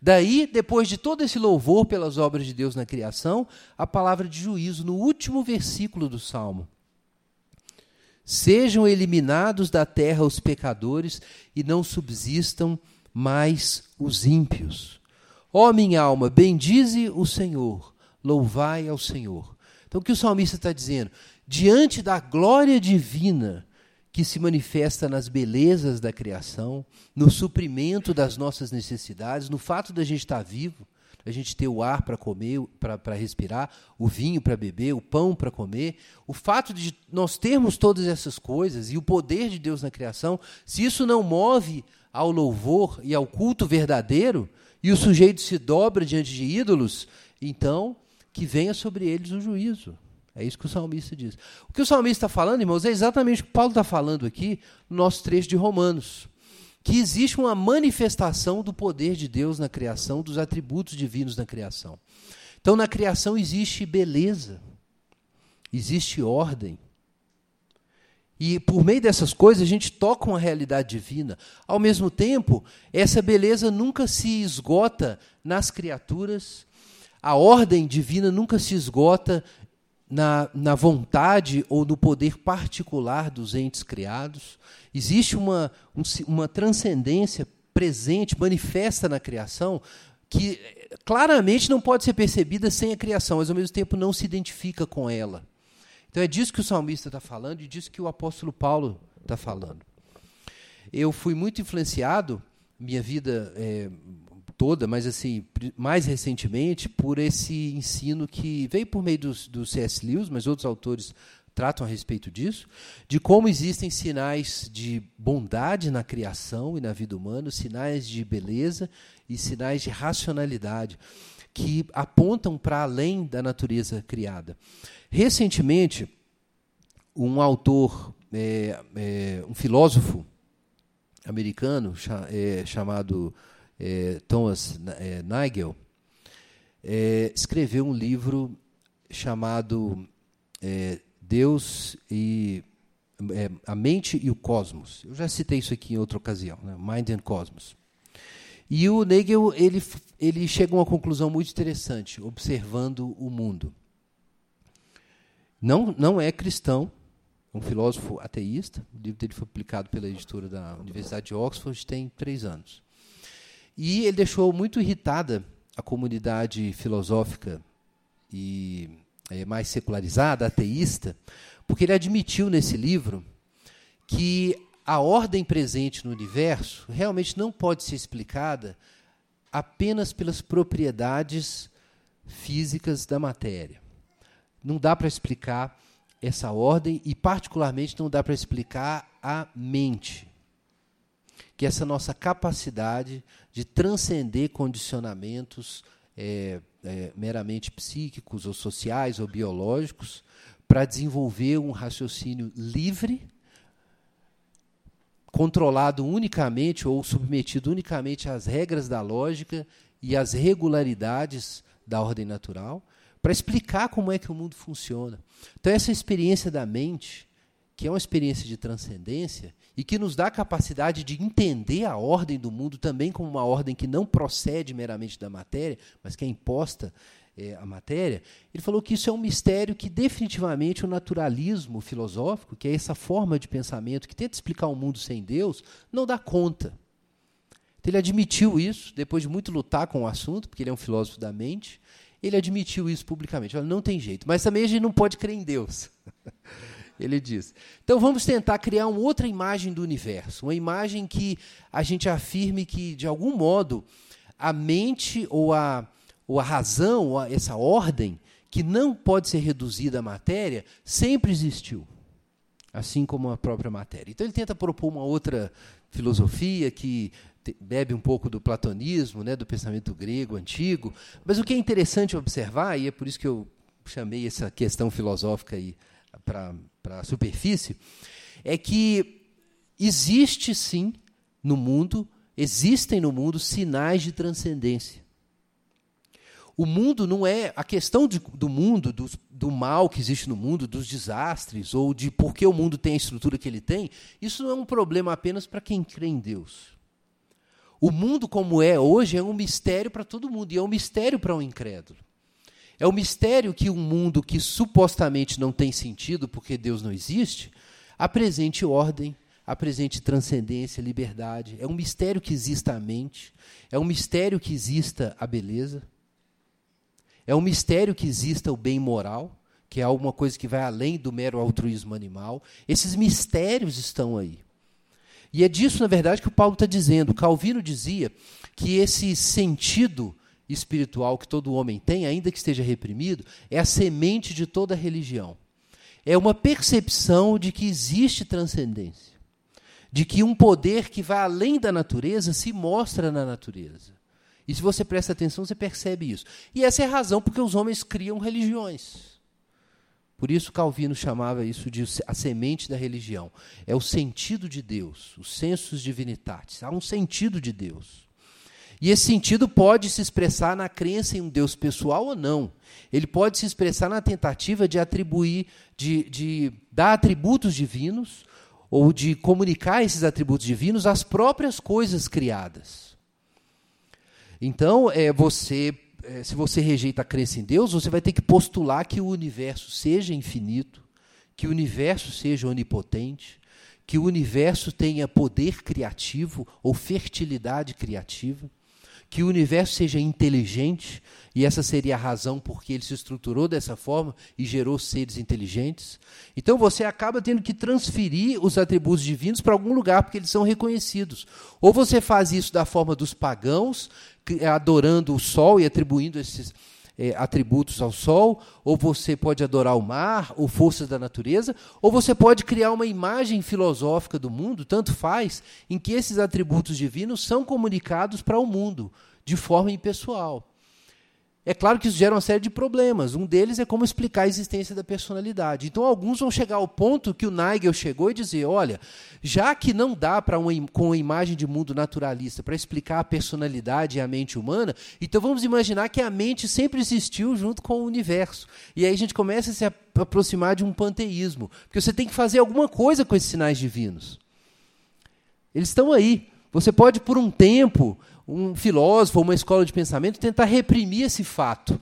Daí, depois de todo esse louvor pelas obras de Deus na criação, a palavra de juízo no último versículo do Salmo. Sejam eliminados da terra os pecadores e não subsistam mais os ímpios. Ó minha alma, bendize o Senhor, louvai ao Senhor. Então, o que o salmista está dizendo? Diante da glória divina, que se manifesta nas belezas da criação, no suprimento das nossas necessidades, no fato da gente estar vivo, a gente ter o ar para comer, para respirar, o vinho para beber, o pão para comer, o fato de nós termos todas essas coisas e o poder de Deus na criação, se isso não move ao louvor e ao culto verdadeiro, e o sujeito se dobra diante de ídolos, então que venha sobre eles o juízo. É isso que o salmista diz. O que o salmista está falando, irmãos, é exatamente o que Paulo está falando aqui no nosso trecho de Romanos. Que existe uma manifestação do poder de Deus na criação, dos atributos divinos na criação. Então, na criação existe beleza, existe ordem. E por meio dessas coisas a gente toca uma realidade divina. Ao mesmo tempo, essa beleza nunca se esgota nas criaturas, a ordem divina nunca se esgota na, na vontade ou no poder particular dos entes criados. Existe uma, um, uma transcendência presente, manifesta na criação, que claramente não pode ser percebida sem a criação, mas ao mesmo tempo não se identifica com ela. Então é disso que o salmista está falando e disso que o apóstolo Paulo está falando. Eu fui muito influenciado, minha vida é, toda, mas assim, mais recentemente, por esse ensino que veio por meio do, C.S. Lewis, mas outros autores tratam a respeito disso, de como existem sinais de bondade na criação e na vida humana, sinais de beleza e sinais de racionalidade que apontam para além da natureza criada. Recentemente, um autor, é, é, um filósofo americano é, chamado é, Thomas é, Nagel, é, escreveu um livro chamado é, Deus e é, a mente e o cosmos. Eu já citei isso aqui em outra ocasião, né? Mind and Cosmos. E o Nagel ele, ele chega a uma conclusão muito interessante, observando o mundo. Não, não é cristão, é um filósofo ateísta. O livro dele foi publicado pela editora da Universidade de Oxford, tem três anos. E ele deixou muito irritada a comunidade filosófica e é, mais secularizada, ateísta, porque ele admitiu nesse livro que a ordem presente no universo realmente não pode ser explicada apenas pelas propriedades físicas da matéria. não dá para explicar essa ordem e, particularmente, não dá para explicar a mente. Que essa nossa capacidade de transcender condicionamentos é, é, meramente psíquicos, ou sociais, ou biológicos, para desenvolver um raciocínio livre, controlado unicamente ou submetido unicamente às regras da lógica e às regularidades da ordem natural, para explicar como é que o mundo funciona. Então, essa experiência da mente, que é uma experiência de transcendência e que nos dá a capacidade de entender a ordem do mundo também como uma ordem que não procede meramente da matéria, mas que é imposta é, à matéria, ele falou que isso é um mistério que definitivamente o naturalismo filosófico, que é essa forma de pensamento que tenta explicar o mundo sem Deus, não dá conta. Então, ele admitiu isso, depois de muito lutar com o assunto, porque ele é um filósofo da mente, ele admitiu isso publicamente. Olha, não tem jeito. Mas também a gente não pode crer em Deus. ele diz. Então vamos tentar criar uma outra imagem do universo, uma imagem que a gente afirme que, de algum modo, a mente ou a, ou a razão, ou a, essa ordem, que não pode ser reduzida à matéria, sempre existiu, assim como a própria matéria. Então ele tenta propor uma outra filosofia que bebe um pouco do platonismo, né, do pensamento grego antigo. Mas o que é interessante observar, e é por isso que eu chamei essa questão filosófica aí para a superfície, é que existe sim no mundo, existem no mundo sinais de transcendência. O mundo não é. A questão de, do mundo, do, do, mal que existe no mundo, dos desastres, ou de por que o mundo tem a estrutura que ele tem, isso não é um problema apenas para quem crê em Deus. O mundo como é hoje é um mistério para todo mundo e é um mistério para um incrédulo. É um mistério que um mundo que supostamente não tem sentido porque Deus não existe, apresente ordem, apresente transcendência, liberdade. É um mistério que exista a mente, é um mistério que exista a beleza, é um mistério que exista o bem moral, que é alguma coisa que vai além do mero altruísmo animal. Esses mistérios estão aí. E é disso, na verdade, que o Paulo está dizendo. Calvino dizia que esse sentido espiritual que todo homem tem, ainda que esteja reprimido, é a semente de toda religião. É uma percepção de que existe transcendência, de que um poder que vai além da natureza se mostra na natureza. E se você presta atenção, você percebe isso. E essa é a razão porque os homens criam religiões. Por isso Calvino chamava isso de a semente da religião. É o sentido de Deus, os sensus divinitatis. Há um sentido de Deus. E esse sentido pode se expressar na crença em um Deus pessoal ou não. Ele pode se expressar na tentativa de atribuir, de, de dar atributos divinos ou de comunicar esses atributos divinos às próprias coisas criadas. Então, é, você é, se você rejeita a crença em Deus, você vai ter que postular que o universo seja infinito, que o universo seja onipotente, que o universo tenha poder criativo ou fertilidade criativa, que o universo seja inteligente, e essa seria a razão porque ele se estruturou dessa forma e gerou seres inteligentes. Então você acaba tendo que transferir os atributos divinos para algum lugar, porque eles são reconhecidos. Ou você faz isso da forma dos pagãos, adorando o sol e atribuindo esses é, atributos ao sol, ou você pode adorar o mar, ou forças da natureza, ou você pode criar uma imagem filosófica do mundo, tanto faz, em que esses atributos divinos são comunicados para o mundo de forma impessoal. É claro que isso gera uma série de problemas. Um deles é como explicar a existência da personalidade. Então, alguns vão chegar ao ponto que o Nigel chegou e dizer: olha, já que não dá para com a imagem de mundo naturalista para explicar a personalidade e a mente humana, então vamos imaginar que a mente sempre existiu junto com o universo. E aí a gente começa a se aproximar de um panteísmo, porque você tem que fazer alguma coisa com esses sinais divinos. Eles estão aí. Você pode, por um tempo, um filósofo uma escola de pensamento tentar reprimir esse fato.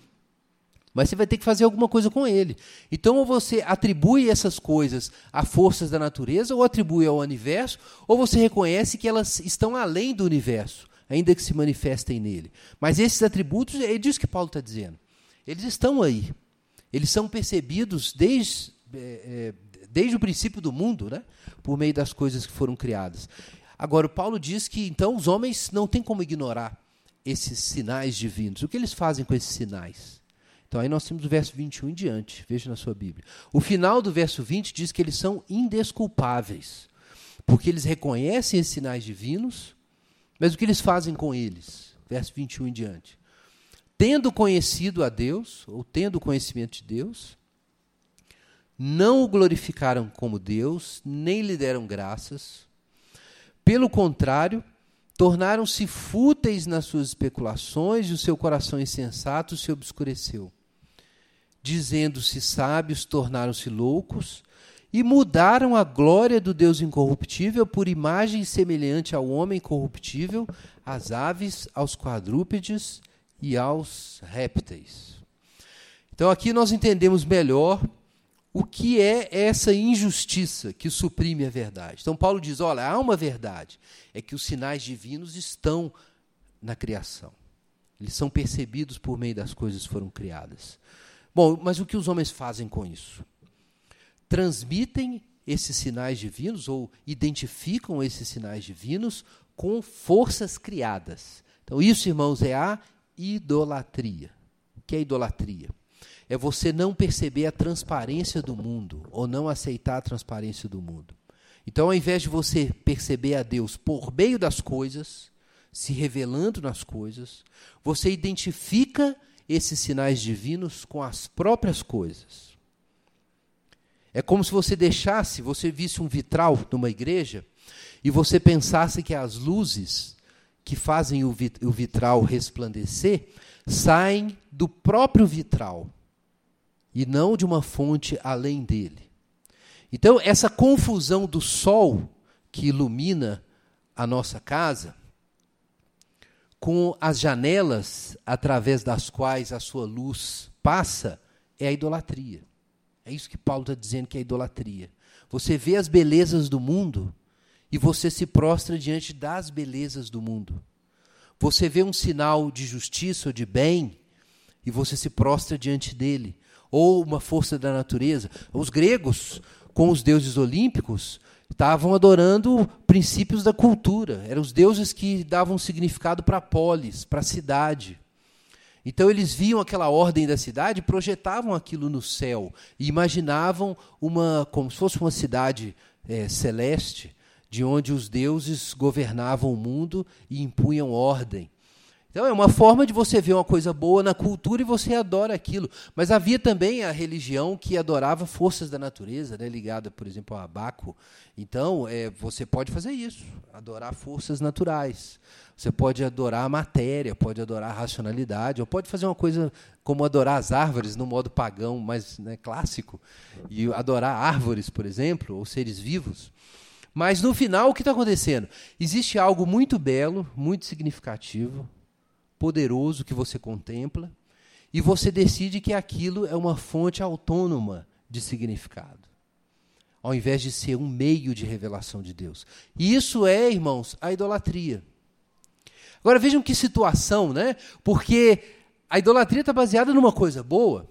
Mas você vai ter que fazer alguma coisa com ele. Então, ou você atribui essas coisas a forças da natureza, ou atribui ao universo, ou você reconhece que elas estão além do universo, ainda que se manifestem nele. Mas esses atributos, é disso que Paulo está dizendo. Eles estão aí. Eles são percebidos desde, é, desde o princípio do mundo, né? por meio das coisas que foram criadas. Agora, o Paulo diz que então os homens não têm como ignorar esses sinais divinos. O que eles fazem com esses sinais? Então aí nós temos o verso 21 em diante, veja na sua Bíblia. O final do verso 20 diz que eles são indesculpáveis, porque eles reconhecem esses sinais divinos, mas o que eles fazem com eles? Verso 21 em diante. Tendo conhecido a Deus, ou tendo conhecimento de Deus, não o glorificaram como Deus, nem lhe deram graças. Pelo contrário, tornaram-se fúteis nas suas especulações e o seu coração insensato se obscureceu dizendo-se sábios, tornaram-se loucos e mudaram a glória do Deus incorruptível por imagem semelhante ao homem corruptível, às aves, aos quadrúpedes e aos répteis. Então aqui nós entendemos melhor o que é essa injustiça que suprime a verdade. Então Paulo diz: olha, há uma verdade, é que os sinais divinos estão na criação. Eles são percebidos por meio das coisas que foram criadas. Bom, mas o que os homens fazem com isso? Transmitem esses sinais divinos ou identificam esses sinais divinos com forças criadas. Então, isso, irmãos, é a idolatria. O que é idolatria? É você não perceber a transparência do mundo ou não aceitar a transparência do mundo. Então, ao invés de você perceber a Deus por meio das coisas, se revelando nas coisas, você identifica esses sinais divinos com as próprias coisas. É como se você deixasse, você visse um vitral numa igreja e você pensasse que as luzes que fazem o vitral resplandecer saem do próprio vitral e não de uma fonte além dele. Então, essa confusão do sol que ilumina a nossa casa com as janelas através das quais a sua luz passa, é a idolatria. É isso que Paulo está dizendo que é idolatria. Você vê as belezas do mundo e você se prostra diante das belezas do mundo. Você vê um sinal de justiça ou de bem e você se prostra diante dele. Ou uma força da natureza. Os gregos, com os deuses olímpicos, estavam adorando princípios da cultura. Eram os deuses que davam significado para a polis, para a cidade. Então eles viam aquela ordem da cidade, projetavam aquilo no céu e imaginavam uma como se fosse uma cidade é, celeste, de onde os deuses governavam o mundo e impunham ordem. Então é uma forma de você ver uma coisa boa na cultura e você adora aquilo. Mas havia também a religião que adorava forças da natureza, né, ligada, por exemplo, ao abaco. Então é, você pode fazer isso, adorar forças naturais. Você pode adorar a matéria, pode adorar a racionalidade, ou pode fazer uma coisa como adorar as árvores no modo pagão, mais né, clássico, e adorar árvores, por exemplo, ou seres vivos. Mas no final, o que está acontecendo? Existe algo muito belo, muito significativo, poderoso que você contempla e você decide que aquilo é uma fonte autônoma de significado, ao invés de ser um meio de revelação de Deus. E isso é, irmãos, a idolatria. Agora vejam que situação, né? Porque a idolatria está baseada numa coisa boa.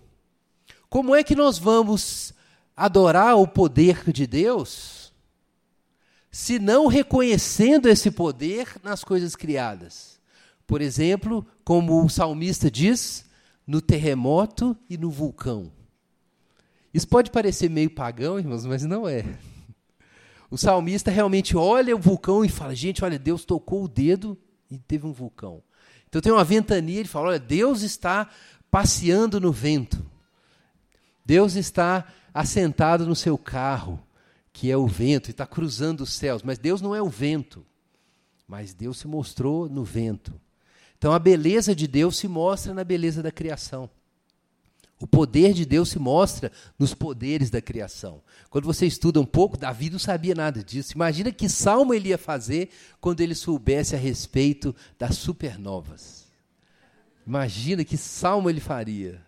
Como é que nós vamos adorar o poder de Deus se não reconhecendo esse poder nas coisas criadas? Por exemplo, como o salmista diz, no terremoto e no vulcão. Isso pode parecer meio pagão, irmãos, mas não é. O salmista realmente olha o vulcão e fala: gente, olha, Deus tocou o dedo e teve um vulcão. Então tem uma ventania, ele fala: olha, Deus está passeando no vento. Deus está assentado no seu carro, que é o vento, e está cruzando os céus. Mas Deus não é o vento, mas Deus se mostrou no vento. Então a beleza de Deus se mostra na beleza da criação. O poder de Deus se mostra nos poderes da criação. Quando você estuda um pouco, Davi não sabia nada disso. Imagina que salmo ele ia fazer quando ele soubesse a respeito das supernovas. Imagina que salmo ele faria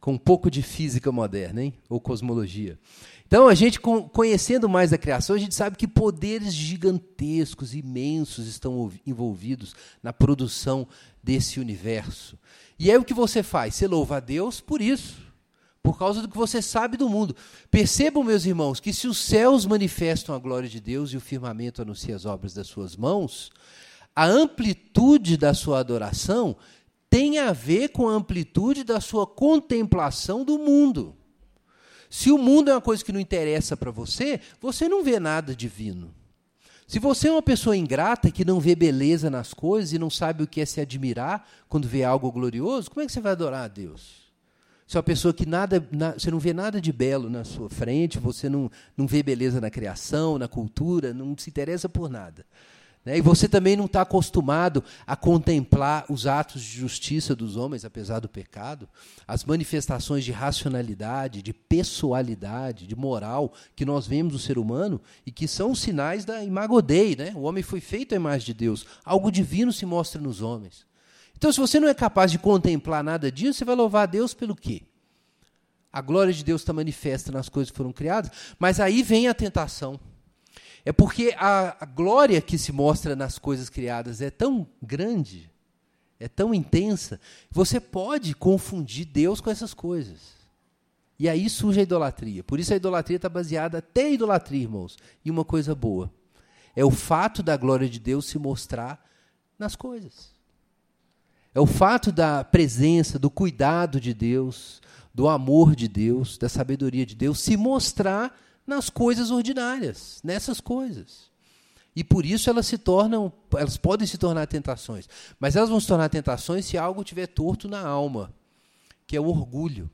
com um pouco de física moderna, hein? Ou cosmologia. Então, a gente conhecendo mais a criação, a gente sabe que poderes gigantescos, imensos estão envolvidos na produção desse universo. E aí o que você faz? Você louva a Deus por isso, por causa do que você sabe do mundo. Percebam, meus irmãos, que se os céus manifestam a glória de Deus e o firmamento anuncia as obras das suas mãos, a amplitude da sua adoração tem a ver com a amplitude da sua contemplação do mundo. Se o mundo é uma coisa que não interessa para você, você não vê nada divino. Se você é uma pessoa ingrata que não vê beleza nas coisas e não sabe o que é se admirar quando vê algo glorioso, como é que você vai adorar a Deus? Se é uma pessoa que nada, na, você não vê nada de belo na sua frente, você não, não vê beleza na criação, na cultura, não se interessa por nada. Né? E você também não está acostumado a contemplar os atos de justiça dos homens, apesar do pecado, as manifestações de racionalidade, de pessoalidade, de moral que nós vemos no ser humano e que são sinais da imago Dei, né? O homem foi feito à imagem de Deus. Algo divino se mostra nos homens. Então, se você não é capaz de contemplar nada disso, você vai louvar a Deus pelo quê? A glória de Deus está manifesta nas coisas que foram criadas, mas aí vem a tentação. É porque a, a glória que se mostra nas coisas criadas é tão grande, é tão intensa, você pode confundir Deus com essas coisas. E aí surge a idolatria. Por isso a idolatria está baseada, até a idolatria, irmãos, em uma coisa boa. É o fato da glória de Deus se mostrar nas coisas. É o fato da presença, do cuidado de Deus, do amor de Deus, da sabedoria de Deus se mostrar nas coisas ordinárias, nessas coisas. E por isso elas se tornam, elas podem se tornar tentações, mas elas vão se tornar tentações se algo tiver torto na alma, que é o orgulho.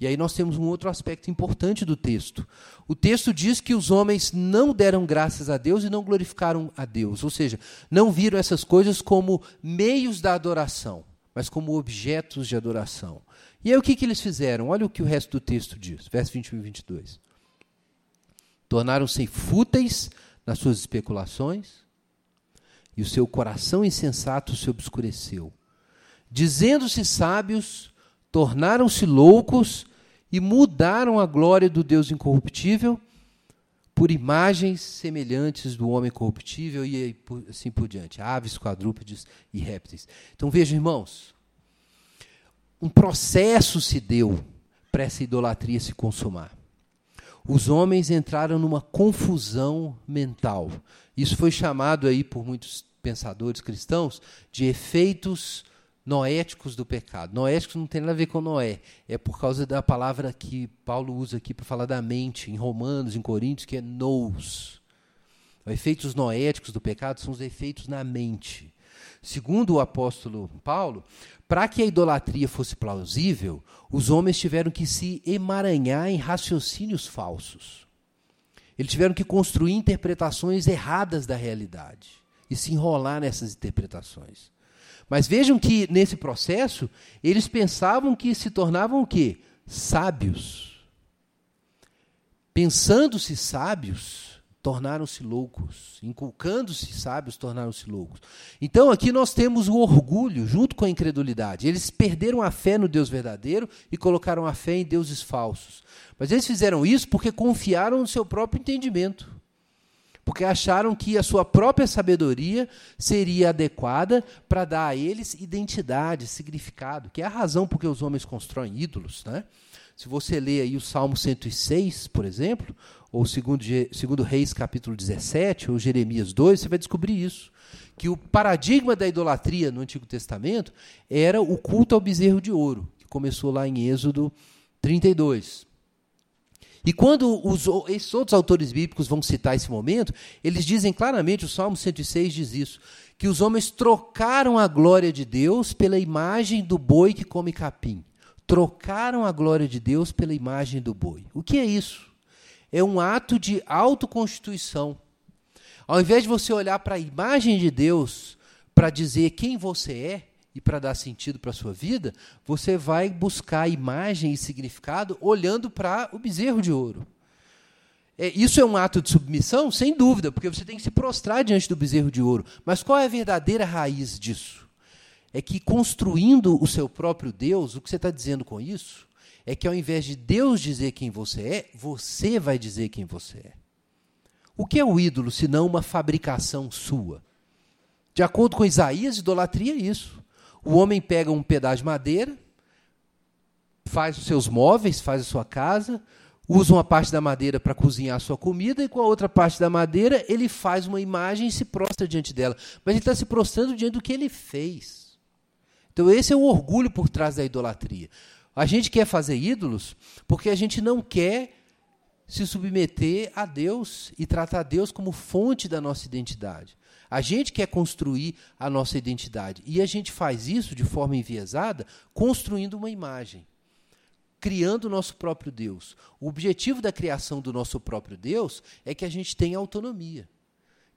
E aí nós temos um outro aspecto importante do texto. O texto diz que os homens não deram graças a Deus e não glorificaram a Deus, ou seja, não viram essas coisas como meios da adoração, mas como objetos de adoração. E aí o que, que eles fizeram? Olha o que o resto do texto diz, verso 21 e 22. Tornaram-se fúteis nas suas especulações, e o seu coração insensato se obscureceu. Dizendo-se sábios, tornaram-se loucos e mudaram a glória do Deus incorruptível por imagens semelhantes do homem corruptível e assim por diante, aves, quadrúpedes e répteis. Então vejam, irmãos, um processo se deu para essa idolatria se consumar os homens entraram numa confusão mental. Isso foi chamado aí por muitos pensadores cristãos de efeitos noéticos do pecado. Noéticos não tem nada a ver com Noé, é por causa da palavra que Paulo usa aqui para falar da mente, em Romanos, em Coríntios, que é nous. Os efeitos noéticos do pecado são os efeitos na mente. Segundo o apóstolo Paulo, para que a idolatria fosse plausível, os homens tiveram que se emaranhar em raciocínios falsos. Eles tiveram que construir interpretações erradas da realidade e se enrolar nessas interpretações. Mas vejam que nesse processo eles pensavam que se tornavam o quê? Sábios. Pensando-se sábios, tornaram-se loucos. Inculcando-se sábios, tornaram-se loucos. Então aqui nós temos o orgulho junto com a incredulidade. Eles perderam a fé no Deus verdadeiro e colocaram a fé em deuses falsos. Mas eles fizeram isso porque confiaram no seu próprio entendimento. Porque acharam que a sua própria sabedoria seria adequada para dar a eles identidade, significado, que é a razão por que os homens constroem ídolos. Né? Se você ler aí o Salmo 106, por exemplo, ou segundo, segundo Reis capítulo 17, ou Jeremias 2, você vai descobrir isso. Que o paradigma da idolatria no Antigo Testamento era o culto ao bezerro de ouro, que começou lá em Êxodo 32. E quando os, esses outros autores bíblicos vão citar esse momento, eles dizem claramente, o Salmo 106 diz isso, que os homens trocaram a glória de Deus pela imagem do boi que come capim. Trocaram a glória de Deus pela imagem do boi. O que é isso? É um ato de autoconstituição. Ao invés de você olhar para a imagem de Deus para dizer quem você é e para dar sentido para a sua vida, você vai buscar imagem e significado olhando para o bezerro de ouro. É, isso é um ato de submissão? Sem dúvida, porque você tem que se prostrar diante do bezerro de ouro. Mas qual é a verdadeira raiz disso? É que construindo o seu próprio Deus, o que você está dizendo com isso é que ao invés de Deus dizer quem você é, você vai dizer quem você é. O que é o ídolo se não uma fabricação sua? De acordo com Isaías, idolatria é isso. O homem pega um pedaço de madeira, faz os seus móveis, faz a sua casa, usa uma parte da madeira para cozinhar a sua comida e com a outra parte da madeira ele faz uma imagem e se prostra diante dela. Mas ele está se prostrando diante do que ele fez. Então, esse é o orgulho por trás da idolatria. A gente quer fazer ídolos porque a gente não quer se submeter a Deus e tratar Deus como fonte da nossa identidade. A gente quer construir a nossa identidade. E a gente faz isso de forma enviesada, construindo uma imagem, criando o nosso próprio Deus. O objetivo da criação do nosso próprio Deus é que a gente tenha autonomia.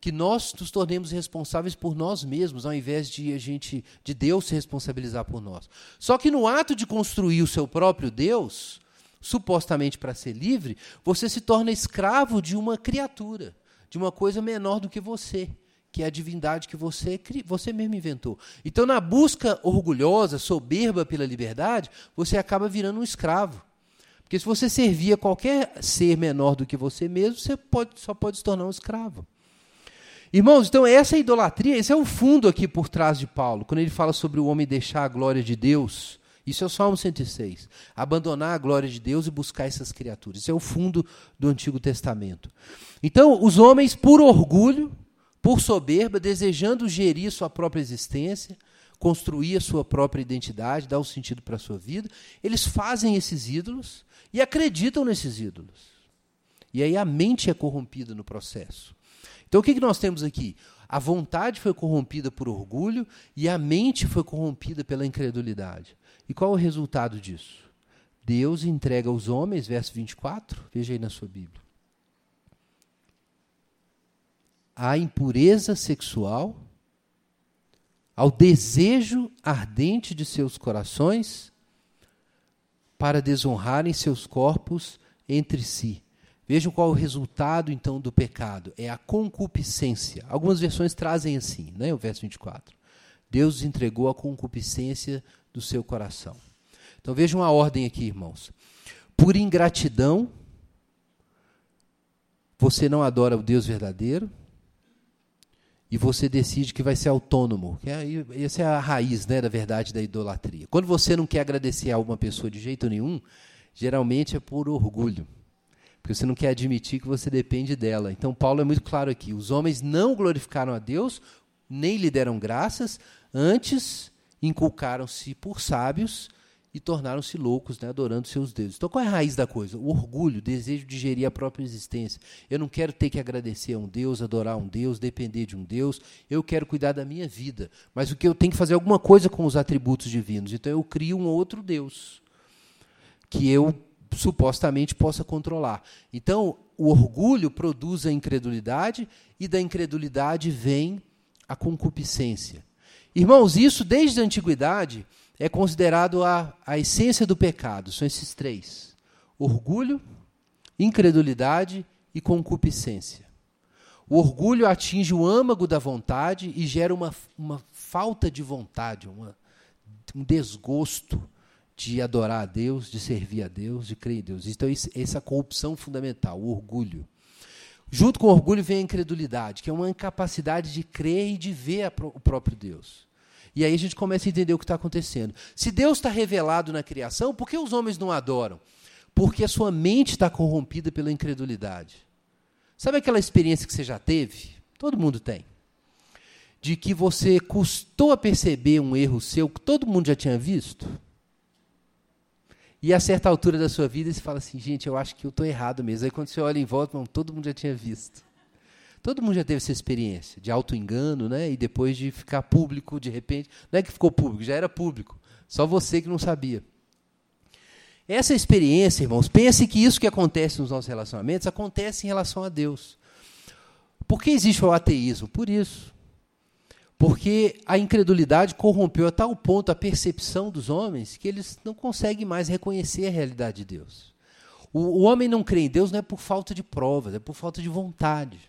Que nós nos tornemos responsáveis por nós mesmos, ao invés de a gente de Deus se responsabilizar por nós. Só que no ato de construir o seu próprio Deus, supostamente para ser livre, você se torna escravo de uma criatura, de uma coisa menor do que você que é a divindade que você, você mesmo inventou. Então, na busca orgulhosa, soberba pela liberdade, você acaba virando um escravo. Porque se você servia qualquer ser menor do que você mesmo, você pode, só pode se tornar um escravo. Irmãos, então essa idolatria, esse é o fundo aqui por trás de Paulo, quando ele fala sobre o homem deixar a glória de Deus. Isso é o Salmo 106. Abandonar a glória de Deus e buscar essas criaturas. Isso é o fundo do Antigo Testamento. Então, os homens, por orgulho, por soberba, desejando gerir sua própria existência, construir a sua própria identidade, dar um sentido para a sua vida, eles fazem esses ídolos e acreditam nesses ídolos. E aí a mente é corrompida no processo. Então o que, que nós temos aqui? A vontade foi corrompida por orgulho e a mente foi corrompida pela incredulidade. E qual é o resultado disso? Deus entrega aos homens, verso 24, veja aí na sua Bíblia à impureza sexual, ao desejo ardente de seus corações, para desonrarem seus corpos entre si. Vejam qual é o resultado então do pecado: é a concupiscência. Algumas versões trazem assim, né, o verso 24. Deus entregou a concupiscência do seu coração. Então vejam a ordem aqui, irmãos. Por ingratidão, você não adora o Deus verdadeiro, e você decide que vai ser autônomo. É, essa é a raiz né, da verdade da idolatria. Quando você não quer agradecer a uma pessoa de jeito nenhum, geralmente é por orgulho. Porque você não quer admitir que você depende dela. Então, Paulo é muito claro aqui: os homens não glorificaram a Deus, nem lhe deram graças, antes inculcaram-se por sábios e tornaram-se loucos, né, adorando seus deuses. Então, qual é a raiz da coisa? O orgulho, o desejo de gerir a própria existência. Eu não quero ter que agradecer a um Deus, adorar um Deus, depender de um Deus. Eu quero cuidar da minha vida. Mas o que eu tenho que fazer é alguma coisa com os atributos divinos. Então, eu crio um outro Deus que eu supostamente possa controlar. Então, o orgulho produz a incredulidade e da incredulidade vem a concupiscência. Irmãos, isso desde a antiguidade é considerado a, a essência do pecado. São esses três: orgulho, incredulidade e concupiscência. O orgulho atinge o âmago da vontade e gera uma, uma falta de vontade, uma, um desgosto de adorar a Deus, de servir a Deus, de crer em Deus. Então, essa corrupção fundamental, o orgulho. Junto com o orgulho vem a incredulidade, que é uma incapacidade de crer e de ver o próprio Deus. E aí a gente começa a entender o que está acontecendo. Se Deus está revelado na criação, por que os homens não adoram? Porque a sua mente está corrompida pela incredulidade. Sabe aquela experiência que você já teve? Todo mundo tem. De que você custou a perceber um erro seu que todo mundo já tinha visto? E a certa altura da sua vida você fala assim, gente, eu acho que eu estou errado mesmo. Aí quando você olha em volta, não, todo mundo já tinha visto. Todo mundo já teve essa experiência de auto-engano, né? E depois de ficar público de repente. Não é que ficou público, já era público. Só você que não sabia. Essa experiência, irmãos, pense que isso que acontece nos nossos relacionamentos acontece em relação a Deus. Por que existe o ateísmo? Por isso. Porque a incredulidade corrompeu a tal ponto a percepção dos homens que eles não conseguem mais reconhecer a realidade de Deus. O, o homem não crê em Deus não é por falta de provas, é por falta de vontade.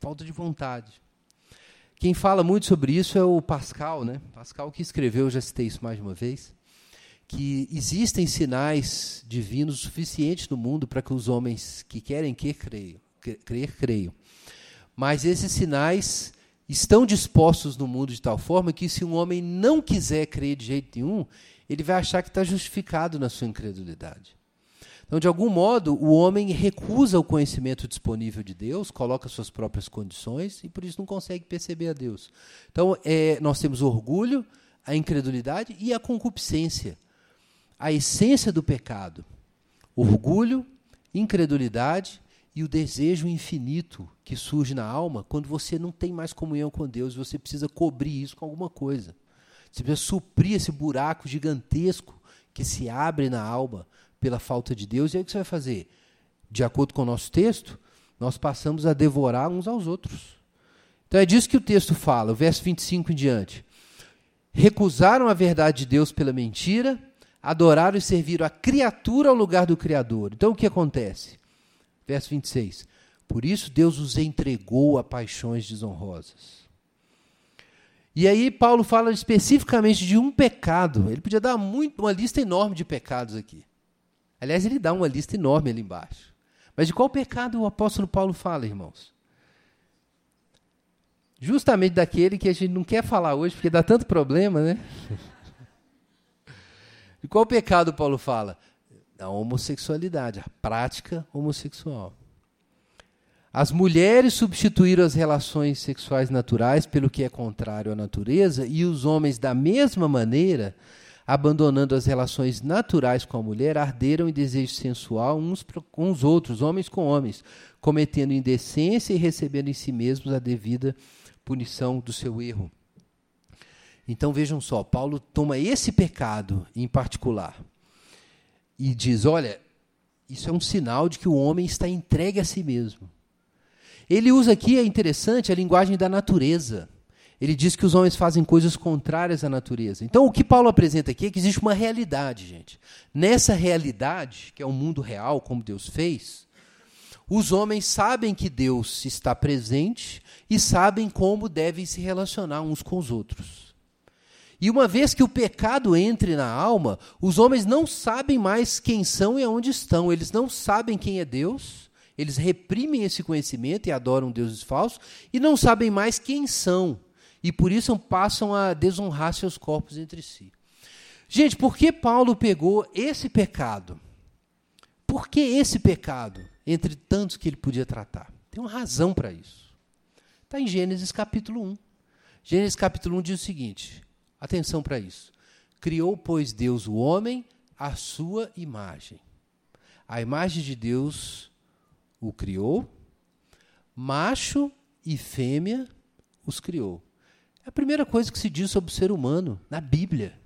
Falta de vontade. Quem fala muito sobre isso é o Pascal, né? Pascal que escreveu, já citei isso mais uma vez, que existem sinais divinos suficientes no mundo para que os homens que querem que creiam, crer creiam. Mas esses sinais estão dispostos no mundo de tal forma que se um homem não quiser crer de jeito nenhum, ele vai achar que está justificado na sua incredulidade. Então, de algum modo, o homem recusa o conhecimento disponível de Deus, coloca suas próprias condições e por isso não consegue perceber a Deus. Então, é, nós temos orgulho, a incredulidade e a concupiscência. A essência do pecado: orgulho, incredulidade e o desejo infinito que surge na alma quando você não tem mais comunhão com Deus, você precisa cobrir isso com alguma coisa. Você precisa suprir esse buraco gigantesco que se abre na alma pela falta de Deus. E aí o que você vai fazer? De acordo com o nosso texto, nós passamos a devorar uns aos outros. Então é disso que o texto fala, o verso 25 em diante. Recusaram a verdade de Deus pela mentira, adoraram e serviram a criatura ao lugar do Criador. Então o que acontece? Verso 26. Por isso Deus os entregou a paixões desonrosas. E aí Paulo fala especificamente de um pecado. Ele podia dar muito, uma lista enorme de pecados aqui. Aliás, ele dá uma lista enorme ali embaixo. Mas de qual pecado o apóstolo Paulo fala, irmãos? Justamente daquele que a gente não quer falar hoje, porque dá tanto problema, né? De qual pecado Paulo fala? Da homossexualidade, a prática homossexual. As mulheres substituíram as relações sexuais naturais pelo que é contrário à natureza, e os homens, da mesma maneira, abandonando as relações naturais com a mulher, arderam em desejo sensual uns com os outros, homens com homens, cometendo indecência e recebendo em si mesmos a devida punição do seu erro. Então vejam só, Paulo toma esse pecado em particular e diz: olha, isso é um sinal de que o homem está entregue a si mesmo. Ele usa aqui, é interessante, a linguagem da natureza. Ele diz que os homens fazem coisas contrárias à natureza. Então, o que Paulo apresenta aqui é que existe uma realidade, gente. Nessa realidade, que é o mundo real, como Deus fez, os homens sabem que Deus está presente e sabem como devem se relacionar uns com os outros. E uma vez que o pecado entre na alma, os homens não sabem mais quem são e aonde estão. Eles não sabem quem é Deus, eles reprimem esse conhecimento e adoram deuses falsos, e não sabem mais quem são. E por isso passam a desonrar seus corpos entre si. Gente, por que Paulo pegou esse pecado? Por que esse pecado, entre tantos que ele podia tratar? Tem uma razão para isso. Está em Gênesis capítulo 1. Gênesis capítulo 1 diz o seguinte: atenção para isso. Criou, pois, Deus o homem à sua imagem. A imagem de Deus o criou, macho e fêmea os criou. É a primeira coisa que se diz sobre o ser humano na Bíblia.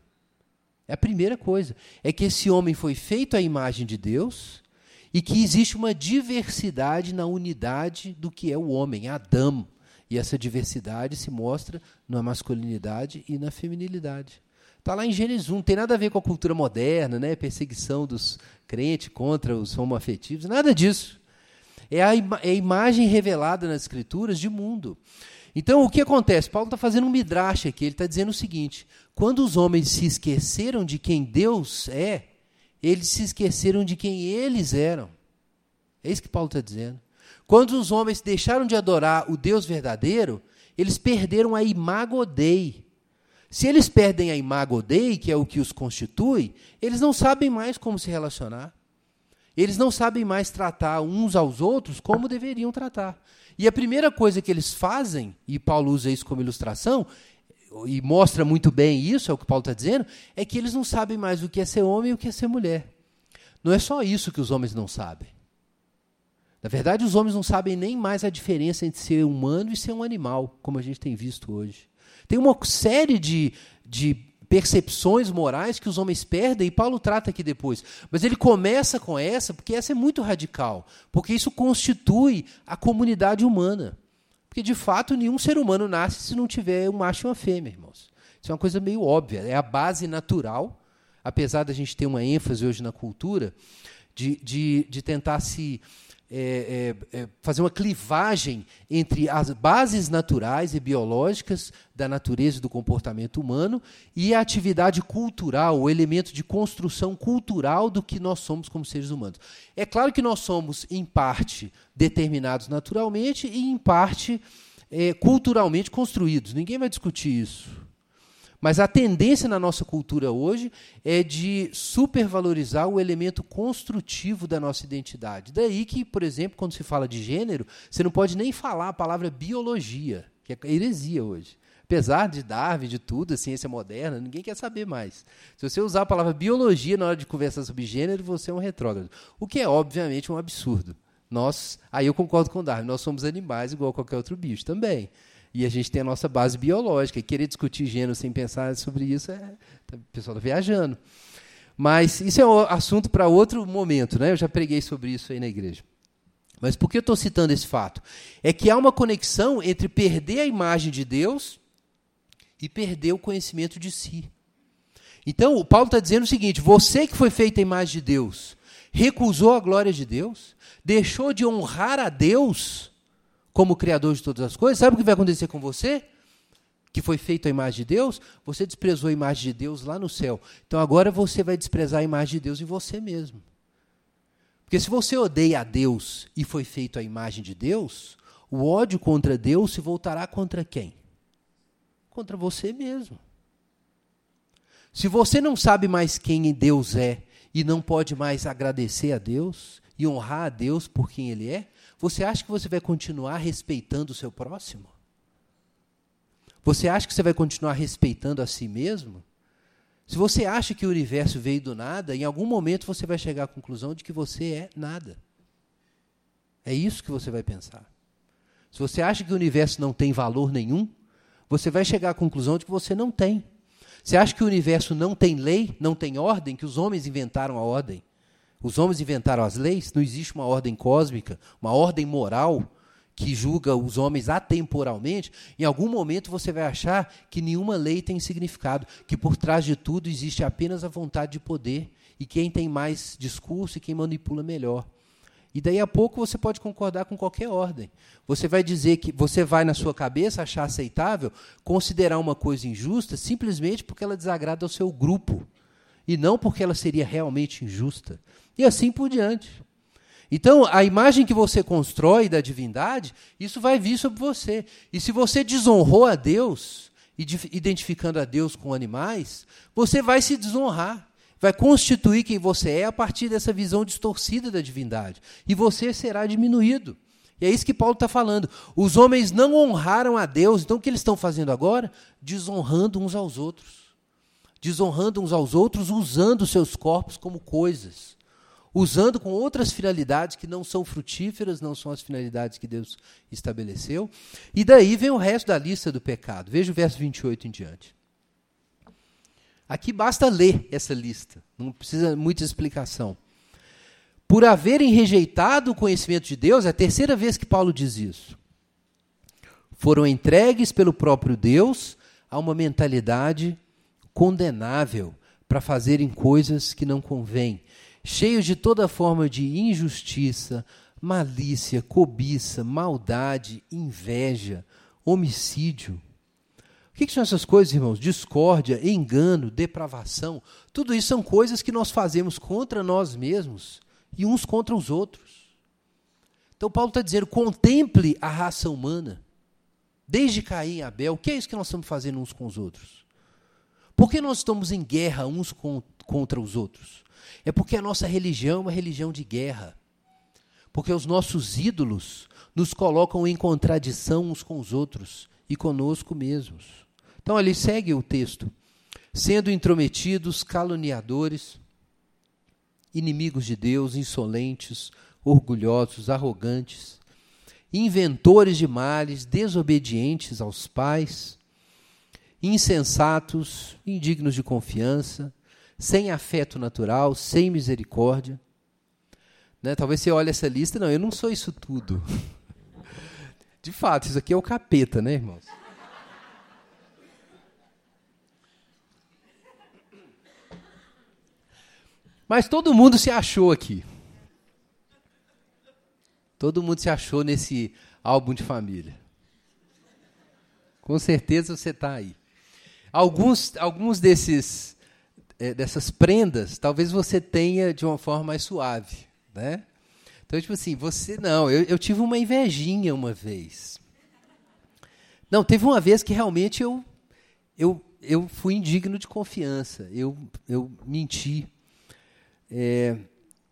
É a primeira coisa. É que esse homem foi feito à imagem de Deus e que existe uma diversidade na unidade do que é o homem, Adão. E essa diversidade se mostra na masculinidade e na feminilidade. Está lá em Gênesis 1, não tem nada a ver com a cultura moderna, né? perseguição dos crentes contra os homoafetivos, nada disso. É a, é a imagem revelada nas Escrituras de mundo. Então, o que acontece? Paulo está fazendo um midrash aqui, ele está dizendo o seguinte: quando os homens se esqueceram de quem Deus é, eles se esqueceram de quem eles eram. É isso que Paulo está dizendo. Quando os homens deixaram de adorar o Deus verdadeiro, eles perderam a imago Dei. Se eles perdem a imago Dei, que é o que os constitui, eles não sabem mais como se relacionar. Eles não sabem mais tratar uns aos outros como deveriam tratar. E a primeira coisa que eles fazem, e Paulo usa isso como ilustração, e mostra muito bem isso, é o que Paulo está dizendo, é que eles não sabem mais o que é ser homem e o que é ser mulher. Não é só isso que os homens não sabem. Na verdade, os homens não sabem nem mais a diferença entre ser humano e ser um animal, como a gente tem visto hoje. Tem uma série de, de percepções morais que os homens perdem, e Paulo trata aqui depois. Mas ele começa com essa, porque essa é muito radical, porque isso constitui a comunidade humana. Porque, de fato, nenhum ser humano nasce se não tiver um macho e uma fêmea, irmãos. Isso é uma coisa meio óbvia, é a base natural, apesar da gente ter uma ênfase hoje na cultura, de, de, de tentar se é, é, é, fazer uma clivagem entre as bases naturais e biológicas da natureza e do comportamento humano e a atividade cultural, o elemento de construção cultural do que nós somos como seres humanos. É claro que nós somos, em parte, determinados naturalmente e, em parte, é, culturalmente construídos. Ninguém vai discutir isso. Mas a tendência na nossa cultura hoje é de supervalorizar o elemento construtivo da nossa identidade. Daí que, por exemplo, quando se fala de gênero, você não pode nem falar a palavra biologia, que é heresia hoje. Apesar de Darwin, de tudo, a ciência moderna, ninguém quer saber mais. Se você usar a palavra biologia na hora de conversar sobre gênero, você é um retrógrado. O que é, obviamente, um absurdo. Nós, aí eu concordo com Darwin, nós somos animais igual qualquer outro bicho também. E a gente tem a nossa base biológica. E querer discutir gênero sem pensar sobre isso, é, o pessoal está viajando. Mas isso é um assunto para outro momento, né? Eu já preguei sobre isso aí na igreja. Mas por que eu estou citando esse fato? É que há uma conexão entre perder a imagem de Deus e perder o conhecimento de si. Então, o Paulo está dizendo o seguinte: você que foi feito a imagem de Deus, recusou a glória de Deus, deixou de honrar a Deus como Criador de todas as coisas, sabe o que vai acontecer com você? Que foi feito a imagem de Deus, você desprezou a imagem de Deus lá no céu. Então agora você vai desprezar a imagem de Deus em você mesmo. Porque se você odeia a Deus e foi feito a imagem de Deus, o ódio contra Deus se voltará contra quem? Contra você mesmo. Se você não sabe mais quem Deus é e não pode mais agradecer a Deus e honrar a Deus por quem Ele é, você acha que você vai continuar respeitando o seu próximo? Você acha que você vai continuar respeitando a si mesmo? Se você acha que o universo veio do nada, em algum momento você vai chegar à conclusão de que você é nada. É isso que você vai pensar. Se você acha que o universo não tem valor nenhum, você vai chegar à conclusão de que você não tem. Você acha que o universo não tem lei, não tem ordem, que os homens inventaram a ordem? Os homens inventaram as leis? Não existe uma ordem cósmica, uma ordem moral que julga os homens atemporalmente, em algum momento você vai achar que nenhuma lei tem significado, que por trás de tudo existe apenas a vontade de poder e quem tem mais discurso e quem manipula melhor. E daí a pouco você pode concordar com qualquer ordem. Você vai dizer que você vai na sua cabeça achar aceitável considerar uma coisa injusta simplesmente porque ela desagrada ao seu grupo e não porque ela seria realmente injusta. E assim por diante. Então, a imagem que você constrói da divindade, isso vai vir sobre você. E se você desonrou a Deus, identificando a Deus com animais, você vai se desonrar. Vai constituir quem você é a partir dessa visão distorcida da divindade. E você será diminuído. E é isso que Paulo está falando. Os homens não honraram a Deus, então o que eles estão fazendo agora? Desonrando uns aos outros. Desonrando uns aos outros, usando seus corpos como coisas usando com outras finalidades que não são frutíferas, não são as finalidades que Deus estabeleceu. E daí vem o resto da lista do pecado. Veja o verso 28 em diante. Aqui basta ler essa lista, não precisa muita explicação. Por haverem rejeitado o conhecimento de Deus, é a terceira vez que Paulo diz isso. Foram entregues pelo próprio Deus a uma mentalidade condenável para fazerem coisas que não convêm cheios de toda forma de injustiça, malícia, cobiça, maldade, inveja, homicídio. O que, que, são essas coisas, irmãos? Discórdia, engano, depravação. Tudo isso são coisas que nós fazemos contra nós mesmos e uns contra os outros. Então, Paulo está dizendo: contemple a raça humana. Desde Caim e Abel, o que é isso que nós estamos fazendo uns com os outros? Por que nós estamos em guerra uns contra os outros? É porque a nossa religião é uma religião de guerra. Porque os nossos ídolos nos colocam em contradição uns com os outros e conosco mesmos. Então, ali segue o texto. Sendo intrometidos, caluniadores, inimigos de Deus, insolentes, orgulhosos, arrogantes, inventores de males, desobedientes aos pais, insensatos, indignos de confiança, sem afeto natural, sem misericórdia. Né? Talvez você olhe essa lista, não, eu não sou isso tudo. De fato, isso aqui é o capeta, né, irmãos? Mas todo mundo se achou aqui. Todo mundo se achou nesse álbum de família. Com certeza você está aí. Alguns, alguns desses é, dessas prendas, talvez você tenha de uma forma mais suave, né? Então, tipo assim, você não, eu, eu tive uma invejinha uma vez. Não, teve uma vez que realmente eu eu, eu fui indigno de confiança, eu, eu menti. É,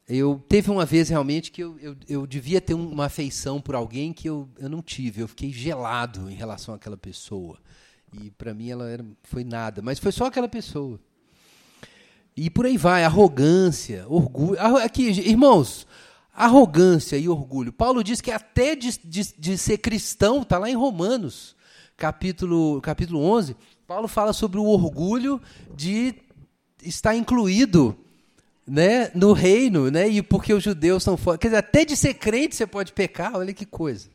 eu teve uma vez realmente que eu, eu, eu devia ter uma afeição por alguém que eu, eu não tive, eu fiquei gelado em relação àquela pessoa. E para mim ela era, foi nada, mas foi só aquela pessoa. E por aí vai, arrogância, orgulho. Aqui, irmãos, arrogância e orgulho. Paulo diz que até de, de, de ser cristão, está lá em Romanos, capítulo, capítulo 11, Paulo fala sobre o orgulho de estar incluído né, no reino, né, e porque os judeus são fora. Quer dizer, até de ser crente você pode pecar, olha que coisa.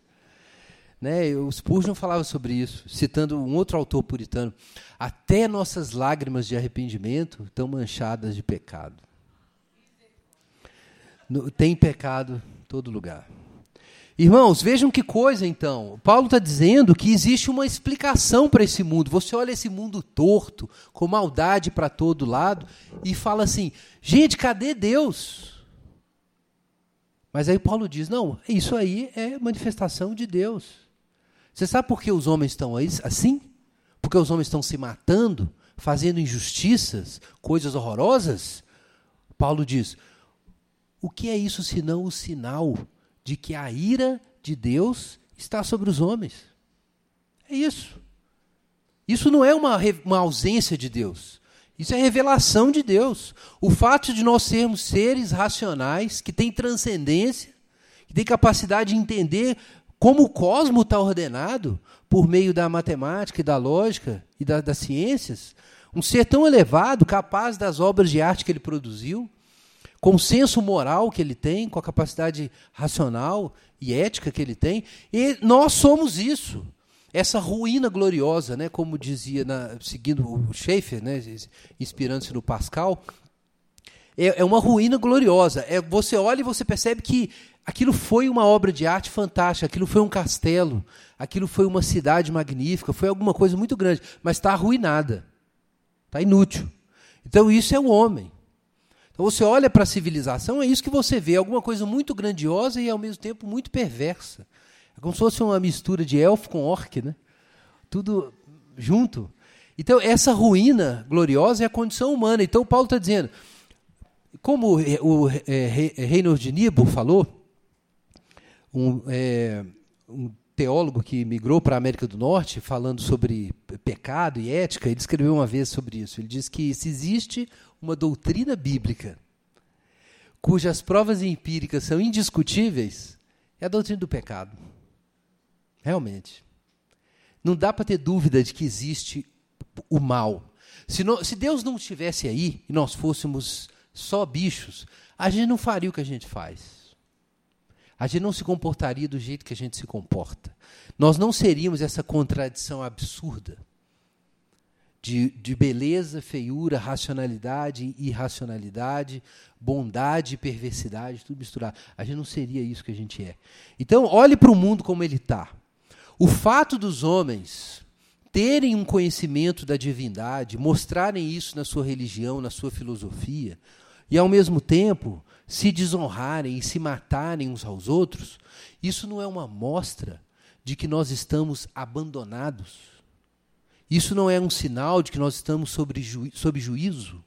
Né, o Spurgeon falava sobre isso, citando um outro autor puritano. Até nossas lágrimas de arrependimento estão manchadas de pecado. No, tem pecado em todo lugar. Irmãos, vejam que coisa então. Paulo está dizendo que existe uma explicação para esse mundo. Você olha esse mundo torto, com maldade para todo lado, e fala assim: gente, cadê Deus? Mas aí Paulo diz: não, isso aí é manifestação de Deus. Você sabe por que os homens estão assim? Porque os homens estão se matando, fazendo injustiças, coisas horrorosas? Paulo diz: o que é isso senão o sinal de que a ira de Deus está sobre os homens. É isso. Isso não é uma, uma ausência de Deus. Isso é revelação de Deus. O fato de nós sermos seres racionais, que têm transcendência, que têm capacidade de entender como o cosmos está ordenado por meio da matemática e da lógica e da, das ciências, um ser tão elevado, capaz das obras de arte que ele produziu, com o senso moral que ele tem, com a capacidade racional e ética que ele tem, e nós somos isso. Essa ruína gloriosa, né, como dizia, na, seguindo o Schaeffer, né, inspirando-se no Pascal, é, é, uma ruína gloriosa. É, você olha e você percebe que aquilo foi uma obra de arte fantástica, aquilo foi um castelo, aquilo foi uma cidade magnífica, foi alguma coisa muito grande, mas está arruinada, está inútil. Então isso é o homem. Então você olha para a civilização, é isso que você vê, alguma coisa muito grandiosa e ao mesmo tempo muito perversa. É como se fosse uma mistura de elfo com orc, né? Tudo junto. Então essa ruína gloriosa é a condição humana. Então Paulo está dizendo, como o é, de Nibo falou, um, é, um teólogo que migrou para a América do Norte, falando sobre pecado e ética, ele escreveu uma vez sobre isso. Ele diz que se existe uma doutrina bíblica cujas provas empíricas são indiscutíveis, é a doutrina do pecado. Realmente. Não dá para ter dúvida de que existe o mal. Se, não, se Deus não estivesse aí e nós fôssemos só bichos, a gente não faria o que a gente faz. A gente não se comportaria do jeito que a gente se comporta. Nós não seríamos essa contradição absurda de, de beleza, feiura, racionalidade, irracionalidade, bondade perversidade, tudo misturado. A gente não seria isso que a gente é. Então, olhe para o mundo como ele está. O fato dos homens terem um conhecimento da divindade, mostrarem isso na sua religião, na sua filosofia, e ao mesmo tempo se desonrarem e se matarem uns aos outros, isso não é uma mostra de que nós estamos abandonados isso não é um sinal de que nós estamos sob, ju sob juízo?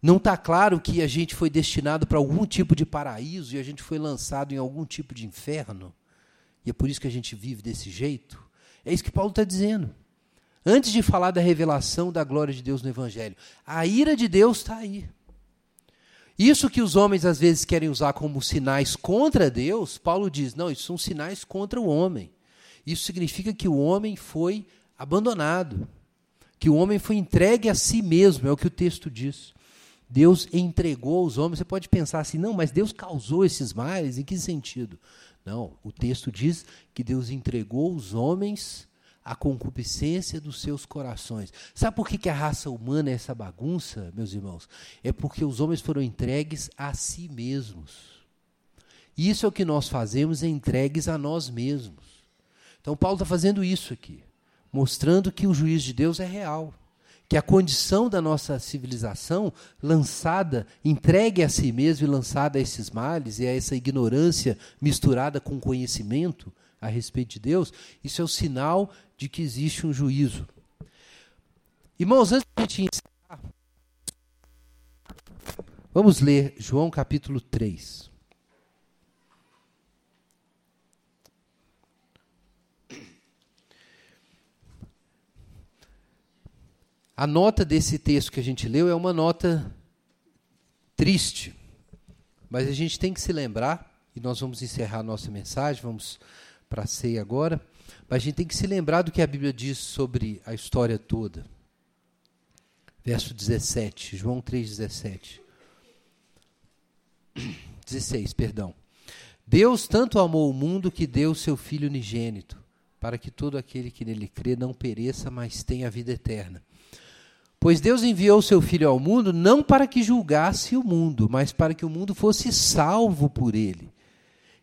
Não está claro que a gente foi destinado para algum tipo de paraíso e a gente foi lançado em algum tipo de inferno? E é por isso que a gente vive desse jeito? É isso que Paulo está dizendo. Antes de falar da revelação da glória de Deus no Evangelho, a ira de Deus está aí. Isso que os homens às vezes querem usar como sinais contra Deus, Paulo diz: não, isso são sinais contra o homem. Isso significa que o homem foi abandonado, que o homem foi entregue a si mesmo, é o que o texto diz. Deus entregou aos homens. Você pode pensar assim, não, mas Deus causou esses males, em que sentido? Não, o texto diz que Deus entregou os homens à concupiscência dos seus corações. Sabe por que, que a raça humana é essa bagunça, meus irmãos? É porque os homens foram entregues a si mesmos. Isso é o que nós fazemos, é entregues a nós mesmos. Então Paulo está fazendo isso aqui mostrando que o juízo de Deus é real, que a condição da nossa civilização, lançada, entregue a si mesmo e lançada a esses males e a essa ignorância misturada com conhecimento a respeito de Deus, isso é o sinal de que existe um juízo. Irmãos, antes de a gente encerrar, vamos ler João capítulo 3. A nota desse texto que a gente leu é uma nota triste, mas a gente tem que se lembrar, e nós vamos encerrar a nossa mensagem, vamos para a ceia agora, mas a gente tem que se lembrar do que a Bíblia diz sobre a história toda. Verso 17, João 3,17. 16, perdão. Deus tanto amou o mundo que deu seu Filho unigênito, para que todo aquele que nele crê não pereça, mas tenha a vida eterna. Pois Deus enviou seu Filho ao mundo não para que julgasse o mundo, mas para que o mundo fosse salvo por ele.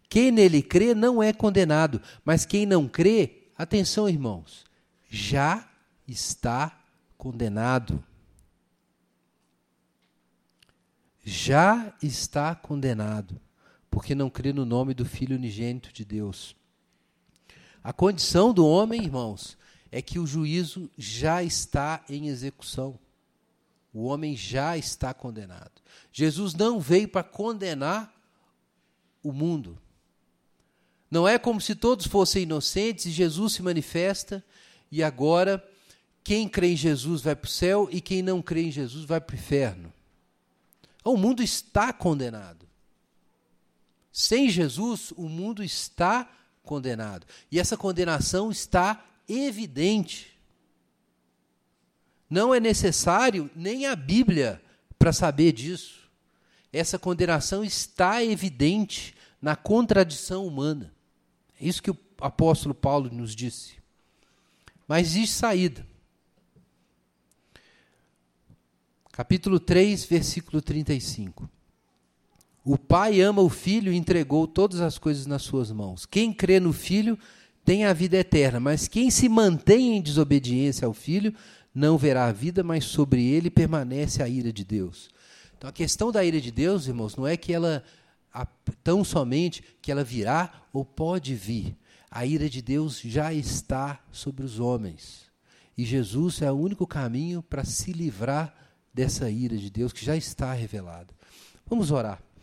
Quem nele crê não é condenado, mas quem não crê, atenção irmãos, já está condenado. Já está condenado, porque não crê no nome do Filho unigênito de Deus. A condição do homem, irmãos, é que o juízo já está em execução. O homem já está condenado. Jesus não veio para condenar o mundo. Não é como se todos fossem inocentes e Jesus se manifesta e agora quem crê em Jesus vai para o céu e quem não crê em Jesus vai para o inferno. O mundo está condenado. Sem Jesus, o mundo está condenado. E essa condenação está evidente. Não é necessário nem a Bíblia para saber disso. Essa condenação está evidente na contradição humana. É isso que o apóstolo Paulo nos disse. Mas existe saída. Capítulo 3, versículo 35. O pai ama o filho e entregou todas as coisas nas suas mãos. Quem crê no filho tem a vida eterna, mas quem se mantém em desobediência ao filho não verá a vida, mas sobre ele permanece a ira de Deus. Então a questão da ira de Deus, irmãos, não é que ela tão somente que ela virá ou pode vir. A ira de Deus já está sobre os homens. E Jesus é o único caminho para se livrar dessa ira de Deus que já está revelada. Vamos orar.